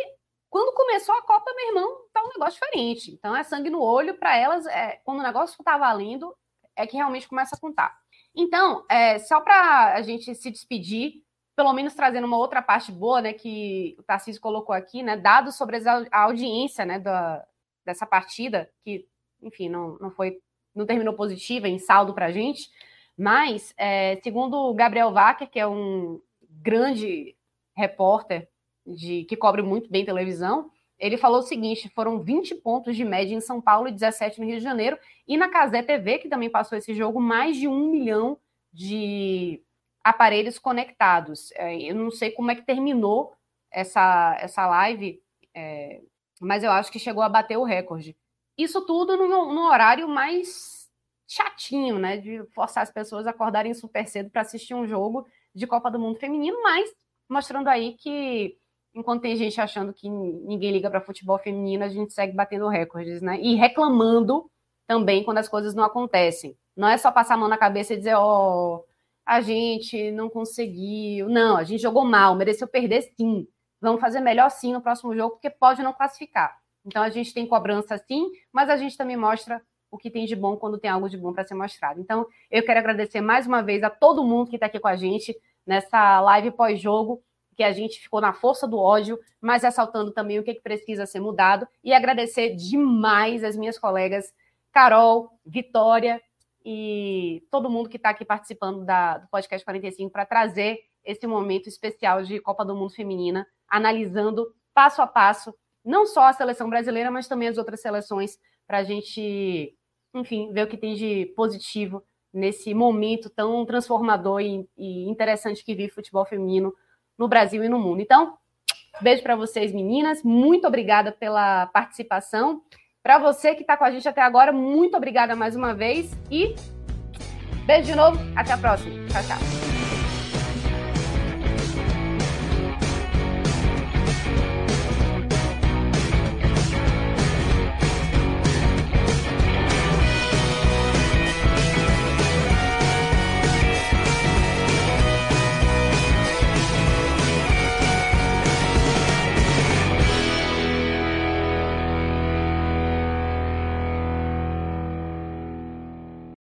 quando começou a Copa, meu irmão, tá um negócio diferente. Então é sangue no olho para elas. É, quando o negócio está valendo, é que realmente começa a contar. Então, é, só para a gente se despedir, pelo menos trazendo uma outra parte boa, né, que o Tarcísio colocou aqui, né, dados sobre a audiência, né, da, dessa partida, que, enfim, não, não foi, não terminou positiva em saldo para a gente, mas, é, segundo o Gabriel Wacker, que é um grande repórter de, que cobre muito bem televisão, ele falou o seguinte: foram 20 pontos de média em São Paulo e 17 no Rio de Janeiro, e na Casé TV, que também passou esse jogo, mais de um milhão de aparelhos conectados. É, eu não sei como é que terminou essa, essa live, é, mas eu acho que chegou a bater o recorde. Isso tudo no, no horário mais chatinho, né? De forçar as pessoas a acordarem super cedo para assistir um jogo de Copa do Mundo Feminino, mas mostrando aí que enquanto tem gente achando que ninguém liga para futebol feminino, a gente segue batendo recordes, né? E reclamando também quando as coisas não acontecem. Não é só passar a mão na cabeça e dizer, ó, oh, a gente não conseguiu. Não, a gente jogou mal, mereceu perder sim. Vamos fazer melhor sim no próximo jogo, porque pode não classificar. Então a gente tem cobrança sim, mas a gente também mostra o que tem de bom quando tem algo de bom para ser mostrado. Então, eu quero agradecer mais uma vez a todo mundo que está aqui com a gente nessa live pós-jogo, que a gente ficou na força do ódio, mas ressaltando também o que, que precisa ser mudado. E agradecer demais as minhas colegas Carol, Vitória e todo mundo que está aqui participando da, do podcast 45 para trazer esse momento especial de Copa do Mundo Feminina analisando passo a passo, não só a seleção brasileira, mas também as outras seleções, para a gente, enfim, ver o que tem de positivo nesse momento tão transformador e, e interessante que vive o futebol feminino no Brasil e no mundo. Então, beijo para vocês, meninas. Muito obrigada pela participação. Para você que está com a gente até agora, muito obrigada mais uma vez e beijo de novo. Até a próxima. Tchau, tchau.